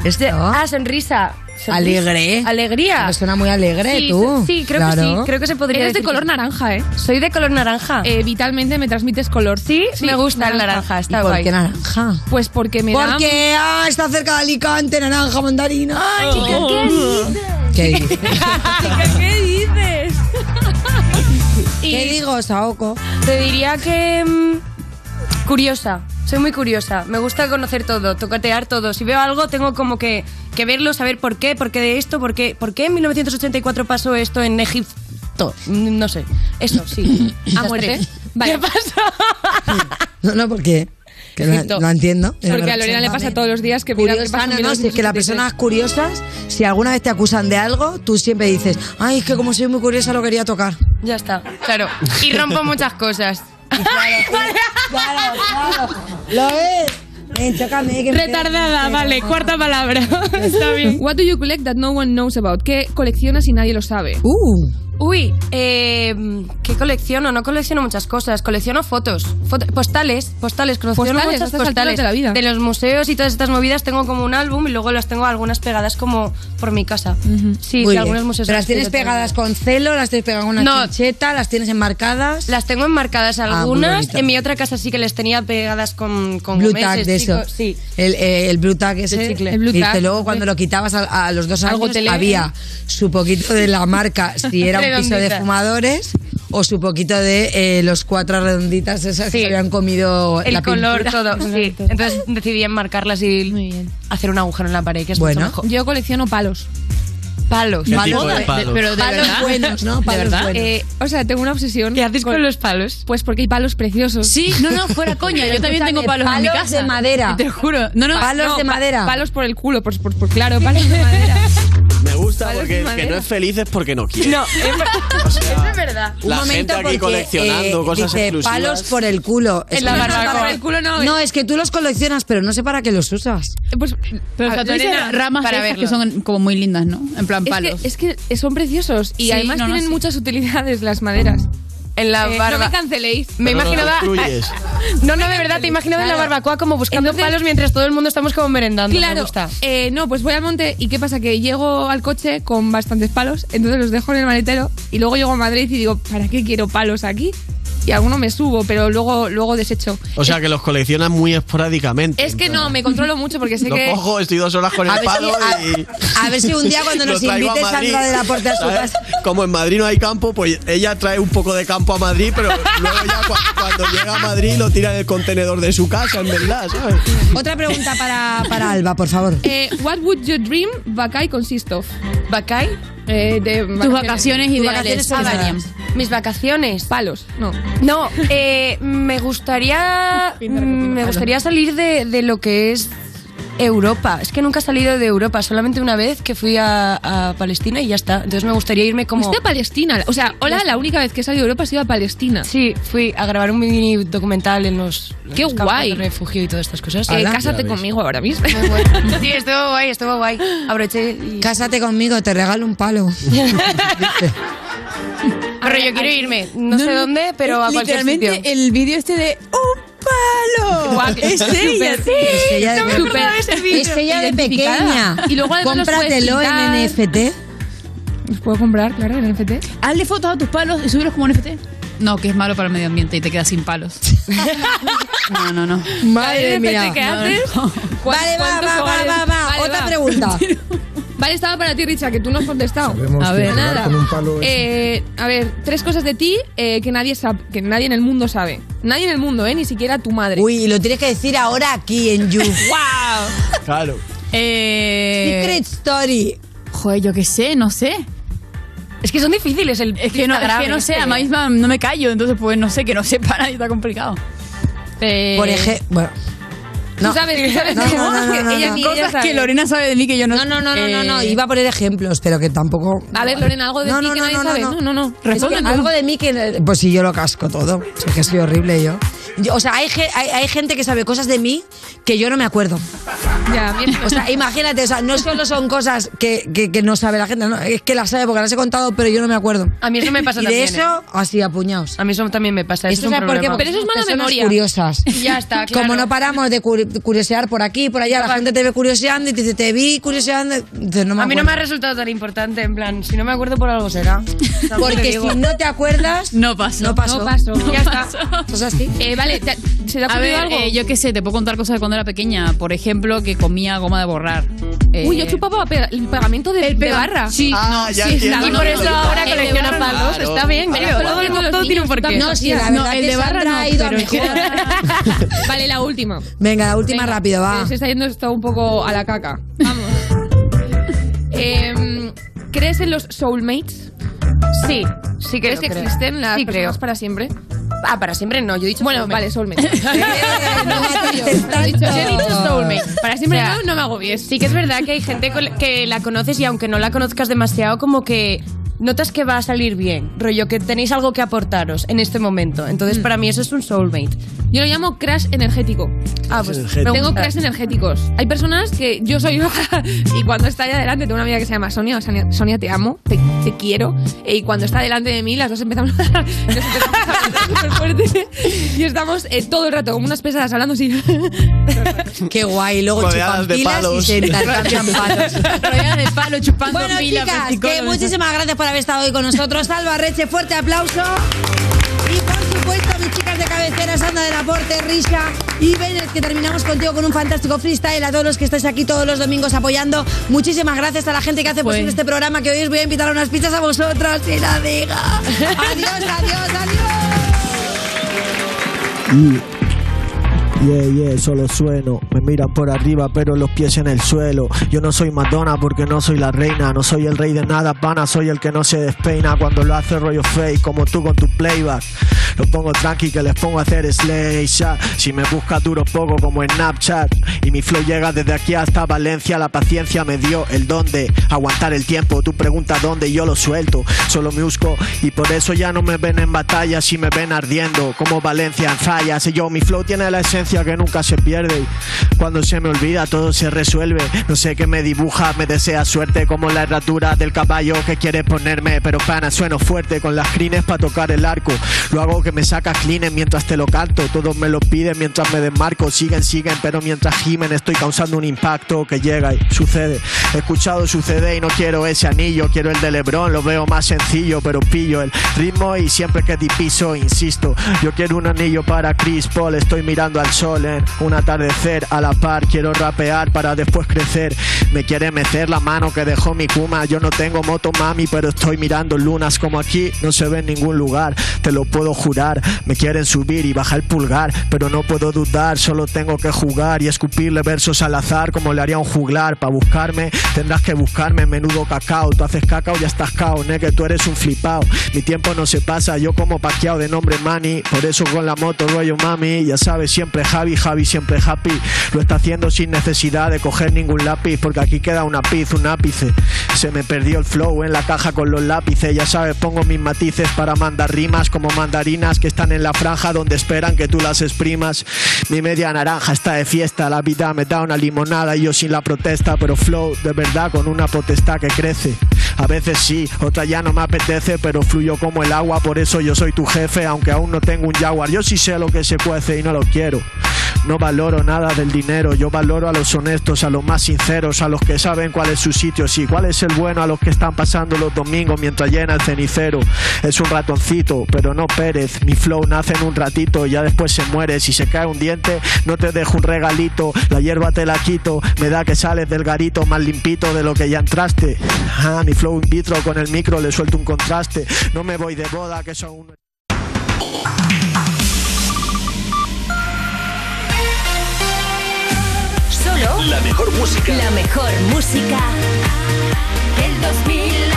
Este, ah, sonrisa. Sonrisa.
Alegre.
Alegría.
Me suena muy alegre,
Sí,
tú.
Sí, creo
Claro.
que sí. Creo que se podría
Eres de
decir
color
que-
naranja, ¿eh?
Soy de color naranja.
Eh, vitalmente me transmites color.
Sí, me gusta el naranja, está
¿Y por qué naranja?
Pues porque me da...
Porque ah, está cerca de Alicante, naranja, mandarina. Ay, chica, ¿qué dices? ¿Qué dices?
¿Qué dices?
¿Qué digo, Saoko?
Te diría que. Curiosa. Soy muy curiosa. Me gusta conocer todo, tocatear todo. Si veo algo, tengo como que, que verlo, saber por qué, por qué de esto, por qué, por qué en 1984 pasó esto en Egipto. Mm, No sé. Eso, sí.
A muerte. Vale.
¿Qué pasa?
No, no, ¿por qué? Que no,
Egipto.
no entiendo.
Porque a Lorena le pasa todos los días que
Curiosa,
pasa
no, no, si es que las
1976.
personas curiosas, si alguna vez te acusan de algo, tú siempre dices, ay, es que como soy muy curiosa lo quería tocar.
Ya está, claro. Y rompo muchas cosas.
Claro, claro. ¿Lo tócame. que me-
Retardada, vale, cuarta palabra. Está bien. What do you collect that no one knows about? ¿Qué coleccionas y nadie lo sabe?
Uh.
Uy, eh, ¿qué colecciono? No colecciono muchas cosas. Colecciono fotos. Foto- postales. Postales. Colecciono
Postales, a
muchas
alturas
postales.
de la vida.
los museos y todas estas movidas tengo como un álbum y luego las tengo algunas pegadas como por mi casa. Sí,
Muy bien.
algunos museos.
¿Pero las tienes pegadas con celo, las tienes pegadas con una
No.
chincheta, las tienes enmarcadas?
Las tengo enmarcadas
Ah, muy
algunas.
bonito.
en mi otra casa sí que les tenía pegadas con, con
Blue
gomeses,
tag de eso.
chicos. Sí.
El, eh, el blue tag ese.
Chicle.
Y
El blue tag.
luego cuando lo quitabas a, a los dos
Algo
años
tele-
había su poquito de la marca, si era piso de fumadores, o su poquito de eh, los cuatro redonditas esas que se habían comido
El
la
color,
pintura.
todo. Sí. Entonces decidí enmarcarlas y hacer un agujero en la pared, que es
Bueno.
mucho mejor.
Yo colecciono palos.
Palos.
¿Qué tipo de palos?
pero de
Palos
verdad.
buenos, ¿no?
¿De
Palos
verdad?
buenos.
Eh, o sea, tengo una obsesión.
¿Qué haces con los palos?
Pues porque hay palos preciosos.
Sí, no, no, fuera coña. Yo también tengo palos, en mi
palos
casa.
de madera.
Te juro. No, no.
Palos
No,
de madera.
Palos por el culo, por, por- por- claro, palos de madera.
Me gusta
Palos
porque el que no es feliz es porque no quiere.
No, es, ver- eso es verdad.
La gente aquí coleccionando cosas
dice,
exclusivas.
palos por el culo. Es no,
barbacoa.
no,
Por el culo no.
No, es que tú los coleccionas, pero no sé para qué los usas.
Pues,
Pero o sea, dices
Lorena,
ramas
para
estas que son como muy lindas, ¿no? En plan
Es
palos.
que, es que son preciosos y
Sí,
además
no, no,
tienen
sí.
muchas utilidades las maderas.
En la
Eh,
barba.
No me canceléis.
Me
Pero no
imaginaba.
destruyes.
No, no, de verdad, te imaginaba en la
Claro.
barbacoa como buscando
Entonces-
palos mientras todo el mundo estamos como merendando. Me
Claro,
gusta.
eh, no, pues voy al monte y ¿qué pasa? Que llego al coche con bastantes palos, entonces los dejo en el maletero y luego llego a Madrid y digo, ¿para qué quiero palos aquí? Y alguno me subo, pero luego, luego desecho.
O sea, que los coleccionas muy esporádicamente.
Es que no, me controlo mucho porque sé
Lo
que...
cojo, estoy dos horas con el palo
a-
y...
a ver si un día cuando nos invite Sandra de la Porte a su
¿sabes?
casa.
Como en Madrid no hay campo, pues ella trae un poco de campo a Madrid, pero luego ya cua- cuando llega a Madrid lo tira en el contenedor de su casa, en verdad, ¿sabes?
Otra pregunta para, para Alba, por favor.
Eh, what would your dream Bacay consist of?
¿Bacay?
Eh, de
Tus vacaciones
Tus
ideales.
vacaciones son
Ah,
varias. Mis vacaciones.
Palos, no.
No, eh, me gustaría. mm, me gustaría salir de, de lo que es Europa. Es que nunca he salido de Europa, solamente una vez que fui a, a Palestina y ya está. Entonces me gustaría irme como.
Fuiste a Palestina. O sea, hola, la única vez que he salido de Europa ha sido a Palestina.
Sí, fui a grabar un mini documental en los. en
Qué
los campos
guay.
de refugio y todas estas cosas.
Eh,
Ala.
cásate
Ya ves.
conmigo ahora mismo.
Sí, estuvo guay, estuvo guay. Aproveché y.
Cásate conmigo, te regalo un palo.
Pero yo quiero irme. No, sé dónde, pero a cualquier
Literalmente el vídeo este de ¡Un palo!
Guau,
es
súper-
ella, sí.
Es ella de,
no me acordaba de ese vídeo.
es ella de pequeña.
Y luego
Cómpratelo en NFT.
¿Los puedo comprar, claro, en NFT?
Hazle fotos a tus palos y subirlos como NFT. No, que es malo para el medio ambiente y te quedas sin palos. No, no, no.
Madre
¿En
mía.
NFT qué haces?
Vale, va,
¿Cuántos
va, va, va, Otra
va.
pregunta.
Vale, estaba para ti, Richa, que tú no has contestado.
Sabemos
A ver,
Nada.
con un palo
Eh, a ver, tres cosas de ti eh, que nadie sabe, que nadie en el mundo sabe. Nadie en el mundo, ¿eh? Ni siquiera tu madre.
Uy, y lo tienes que decir ahora aquí en You.
¡Wow!
Claro.
Eh,
Secret Story.
Joder, yo qué sé, no sé.
Es que son difíciles el
Es que no, es que no sé, a mí misma no me callo, entonces pues no sé, que no sepa nadie, está complicado. Eh,
Por ejemplo. Bueno.
Tú sabes, sabes
No,
que
no, no, no, no,
ella
no.
ni ella
Cosas
sabe.
que Lorena sabe de mí que yo no
No, no, no, no, no, no.
eh,
Iba a poner ejemplos, pero que tampoco.
A ver, Lorena, algo de
No, no,
que
no,
nadie
no,
sabe.
no.
No, no, no.
Es que
Responde
algo de mí que. Pues sí, yo lo casco todo. Es que soy horrible yo. Yo- O sea, hay, hay, hay gente que sabe cosas de mí que yo no me acuerdo.
Ya.
O sea, imagínate, o sea, no solo son cosas que, que- que no sabe la gente, no, es que las sabe porque las he contado, pero yo no me acuerdo.
A mí eso me pasa
y
también.
de eso, así apuñados.
A mí eso también me pasa. Eso,
Eso
es un problema.
porque
Pero eso es mala memoria.
curiosas.
Ya está, claro.
Como no paramos de curi- curiosear por aquí, por allá, la gente te ve curioseando y te dice, te vi curioseando. Dices, no me
A mí no me ha resultado tan importante, en plan, si no me acuerdo por algo será.
Porque si no te acuerdas,
No pasó.
no pasó.
No pasó.
Ya está.
Eso es así.
Eh, vale, te- ¿Se te ha
A
ocurrido
ver,
algo?
eh, yo qué sé, te puedo contar cosas de cuando era pequeña. Por ejemplo, que comía goma de borrar. Eh,
Uy, yo chupaba pe- el pegamento de, barra.
Sí,
Ah,
no,
ya
sí,
entiendo.
está-
Y por eso
ahora colecciona palos.
Claro.
Está bien, mira,
Todo-
todo,
todo
todo tiene un porqué.
No, sí, la verdad
el
que
de barra
Sandra
no,
ha ido a
pero
mejor.
Vale, la última.
Venga, la última
Venga,
rápido, va.
Se está yendo esto un poco a la caca. Vamos. Em, ¿Crees en los soulmates?
Sí, sí que
¿Crees
lo
que
creo.
existen las
Sí,
personas
creo.
para siempre?
Ah, para siempre no, yo he dicho
Bueno,
soulmate.
vale, soulmates.
no
yo, he dicho,
tanto.
yo he dicho soulmate. Para siempre
O sea,
no, no me agobies.
Sí que es verdad que hay gente con- que la conoces y aunque no la conozcas demasiado, como que notas que va a salir bien. Rollo, que tenéis algo que aportaros en este momento. Entonces, para mí eso es un soulmate.
Yo lo llamo crash energético.
Ah, pues
energético.
Tengo crash energéticos. Hay personas que yo soy y cuando está ahí adelante tengo una amiga que se llama Sonia, Sonia, Sonia, te amo, te, te quiero. Y cuando está delante de mí, las dos empezamos, nos empezamos a súper fuerte y estamos eh, todo el rato como unas pesadas hablando así.
Qué guay. Luego
Rodeadas
chupan
de
pilas
palos.
y se intercambian palos.
De palo, chupando
Bueno,
pilas,
chicas, que muchísimas gracias por haber estado hoy con nosotros. Salva Reche, fuerte aplauso. Y por supuesto, mis chicas de cabecera, Sandra del Aporte, Risha y Bennett, que terminamos contigo con un fantástico freestyle. A todos los que estáis aquí todos los domingos apoyando. Muchísimas gracias a la gente que hace posible este programa, que hoy os voy a invitar a unas pizzas a vosotros. Y la diga. Adiós, adiós, adiós.
Yeah, yeah, solo sueno. Me miran por arriba, pero los pies en el suelo. Yo no soy Madonna porque no soy la reina. No soy el rey de nada, pana. Soy el que no se despeina cuando lo hace rollo fake, como tú con tu playback. Lo pongo tranqui que les pongo a hacer slay shot. Si me buscas duro poco como Snapchat. Y mi flow llega desde aquí hasta Valencia. La paciencia me dio el don de aguantar el tiempo. Tú preguntas dónde yo lo suelto. Solo me busco y por eso ya no me ven en batalla. Si me ven ardiendo como Valencia en fallas. Y yo, mi flow tiene la esencia que nunca se pierde. Cuando se me olvida, todo se resuelve. No sé qué me dibuja, me desea suerte. Como la herradura del caballo que quiere ponerme. Pero pana, sueno fuerte con las crines para tocar el arco. Lo hago que me saca clean mientras te lo canto. Todos me lo piden mientras me desmarco. Siguen, siguen, pero mientras gimen estoy causando un impacto que llega y sucede. He escuchado sucede y no quiero ese anillo. Quiero el de Lebron, lo veo más sencillo, pero pillo el ritmo y siempre que piso, insisto. Yo quiero un anillo para Chris Paul. Estoy mirando al sol en un atardecer a la par. Quiero rapear para después crecer. Me quiere meter la mano que dejó mi Kuma. Yo no tengo moto mami, pero estoy mirando lunas como aquí no se ve en ningún lugar. Te lo puedo jurar. Me quieren subir y bajar el pulgar, pero no puedo dudar. Solo tengo que jugar y escupirle versos al azar como le haría un juglar. Para buscarme tendrás que buscarme menudo cacao. Tú haces cacao y estás cao, ne que tú eres un flipao. Mi tiempo no se pasa, yo como paqueado de nombre Manny. Por eso con la moto rollo mami. Ya sabes, siempre Javi, Javi siempre happy. Lo está haciendo sin necesidad de coger ningún lápiz, porque aquí queda una piz, un ápice. Se me perdió el flow en la caja con los lápices. Ya sabes, pongo mis matices para mandar rimas como que están en la franja donde esperan que tú las exprimas. Mi media naranja está de fiesta, la vida me da una limonada y yo sin la protesta, pero flow de verdad con una potestad que crece. A veces sí, otra ya no me apetece, pero fluyo como el agua, por eso yo soy tu jefe, aunque aún no tengo un jaguar. Yo sí sé lo que se cuece y no lo quiero. No valoro nada del dinero, yo valoro a los honestos, a los más sinceros, a los que saben cuál es su sitio, sí, cuál es el bueno, a los que están pasando los domingos mientras llena el cenicero. Es un ratoncito, pero no Pérez, mi flow nace en un ratito, ya después se muere. Si se cae un diente, no te dejo un regalito, la hierba te la quito, me da que sales del garito más limpito de lo que ya entraste. Ah, mi flow in vitro con el micro le suelto un contraste, no me voy de boda, que son un...
Solo
La mejor música.
la mejor música del 2000.